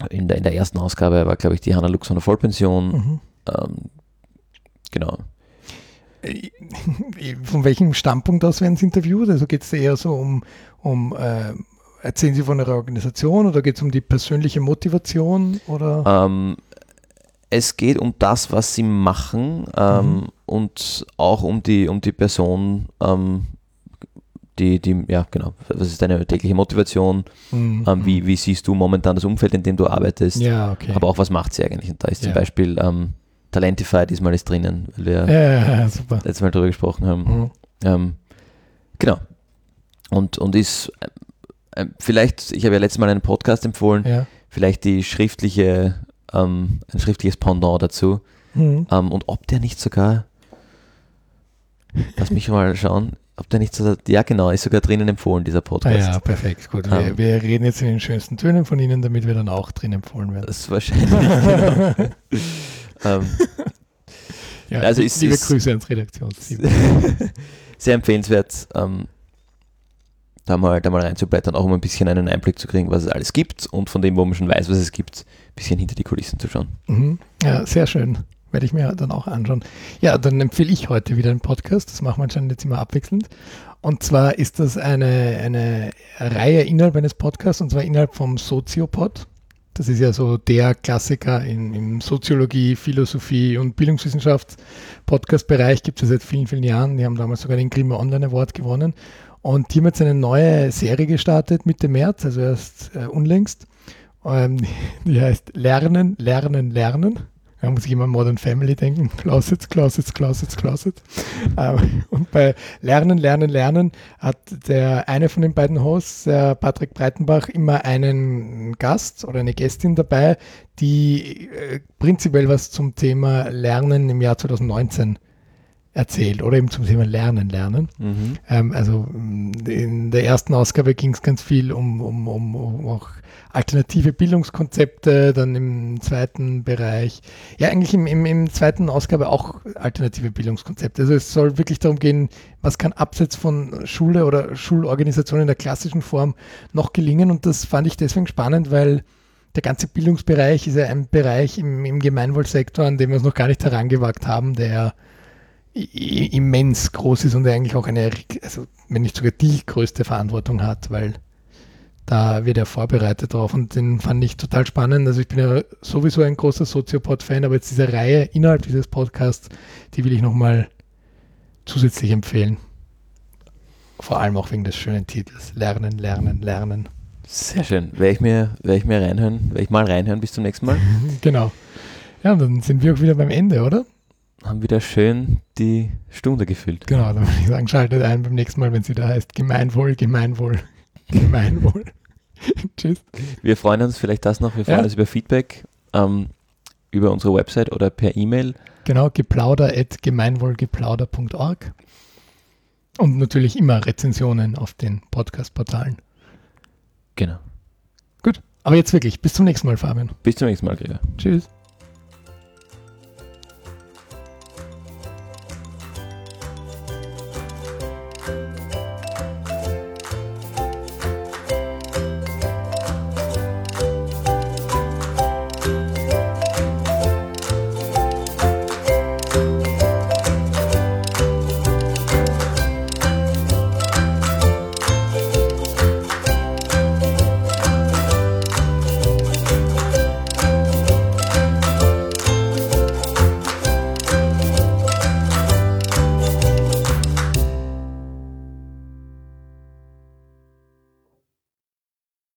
Speaker 2: In der, in der ersten Ausgabe war, glaube ich, die Hanna Lux von der Vollpension.
Speaker 1: Mhm.
Speaker 2: Ähm, genau.
Speaker 1: Äh, Von welchem Standpunkt aus werden Sie interviewt? Also geht es eher so um, um äh, erzählen Sie von Ihrer Organisation oder geht es um die persönliche Motivation? Oder?
Speaker 2: Ähm, es geht um das, was sie machen ähm,
Speaker 1: Mhm.
Speaker 2: und auch um die, um die Person, ähm, die, die, ja genau, was ist deine tägliche Motivation,
Speaker 1: Mhm.
Speaker 2: ähm, wie, wie siehst du momentan das Umfeld, in dem du arbeitest,
Speaker 1: Ja, okay.
Speaker 2: aber auch was macht sie eigentlich? Und da ist zum
Speaker 1: Ja.
Speaker 2: Beispiel ähm, Talentify diesmal ist drinnen, weil wir
Speaker 1: ja, ja, super.
Speaker 2: letztes Mal darüber gesprochen haben.
Speaker 1: Mhm.
Speaker 2: Ähm, genau. Und, und ist äh, äh, vielleicht, ich habe ja letztes Mal einen Podcast empfohlen,
Speaker 1: Ja.
Speaker 2: vielleicht die schriftliche, ähm, ein schriftliches Pendant dazu.
Speaker 1: Mhm.
Speaker 2: Ähm, und ob der nicht sogar, lass mich mal schauen, ob der nicht sogar, ja genau, ist sogar drinnen empfohlen, dieser
Speaker 1: Ah,
Speaker 2: Podcast.
Speaker 1: ja, perfekt. Gut. Wir,
Speaker 2: Ähm.
Speaker 1: wir reden jetzt in den schönsten Tönen von Ihnen, damit wir dann auch drin empfohlen werden.
Speaker 2: Das ist wahrscheinlich, genau. ähm,
Speaker 1: Ja,
Speaker 2: Also ist-
Speaker 1: liebe
Speaker 2: ist-
Speaker 1: Grüße ans Redaktionsteam.
Speaker 2: sehr empfehlenswert, ähm, da mal, da mal reinzublättern, auch um ein bisschen einen Einblick zu kriegen, was es alles gibt und von dem, wo man schon weiß, was es gibt, ein bisschen hinter die Kulissen zu schauen.
Speaker 1: Mhm. Ja, sehr schön. Werde ich mir dann auch anschauen. Ja, dann empfehle ich heute wieder einen Podcast. Das machen wir anscheinend jetzt immer abwechselnd. Und zwar ist das eine, eine Reihe innerhalb eines Podcasts, und zwar innerhalb vom Soziopod. Das ist ja so der Klassiker in, im Soziologie, Philosophie und Bildungswissenschafts-Podcast-Bereich. Gibt es seit vielen, vielen Jahren. Die haben damals sogar den Grimme Online Award gewonnen. Und die haben jetzt eine neue Serie gestartet Mitte März, also erst äh, unlängst. Ähm, die heißt Lernen, Lernen, Lernen. Da muss ich immer Modern Family denken. Closets, Closets, Closets. Ähm, und bei Lernen, Lernen, Lernen hat der eine von den beiden Hosts, der Patrick Breitenbach, immer einen Gast oder eine Gästin dabei, die äh, prinzipiell was zum Thema Lernen im Jahr 2019 erzählt oder eben zum Thema Lernen, Lernen. Mhm. Ähm, also in der ersten Ausgabe ging es ganz viel um, um, um, um auch alternative Bildungskonzepte, dann im zweiten Bereich, ja eigentlich im, im, im zweiten Ausgabe auch alternative Bildungskonzepte. Also es soll wirklich darum gehen, was kann abseits von Schule oder Schulorganisation in der klassischen Form noch gelingen und das fand ich deswegen spannend, weil der ganze Bildungsbereich ist ja ein Bereich im, im Gemeinwohlsektor, an dem wir uns noch gar nicht herangewagt haben, der immens groß ist und eigentlich auch eine, also wenn nicht sogar die größte Verantwortung hat, weil da wird er vorbereitet drauf und den fand ich total spannend. Also ich bin ja sowieso ein großer Soziopod-Fan, aber jetzt diese Reihe innerhalb dieses Podcasts, die will ich nochmal zusätzlich empfehlen. Vor allem auch wegen des schönen Titels. Lernen, lernen, lernen.
Speaker 2: Sehr schön. Werde ich mir, werde ich mir reinhören, werde ich mal reinhören bis zum nächsten Mal.
Speaker 1: genau. Ja, dann sind wir auch wieder beim Ende, oder?
Speaker 2: Haben wieder schön die Stunde gefüllt.
Speaker 1: Genau, dann würde ich sagen, schaltet ein beim nächsten Mal, wenn es wieder heißt Gemeinwohl, Gemeinwohl, Gemeinwohl.
Speaker 2: Tschüss. Wir freuen uns, vielleicht das noch, wir freuen ja. uns über Feedback ähm, über unsere Website oder per E-Mail.
Speaker 1: Genau, geplauder at gemeinwohlgeplauder.org und natürlich immer Rezensionen auf den Podcast-Portalen.
Speaker 2: Genau.
Speaker 1: Gut, aber jetzt wirklich, bis zum nächsten Mal, Fabian.
Speaker 2: Bis zum nächsten Mal, Gregor.
Speaker 1: Tschüss.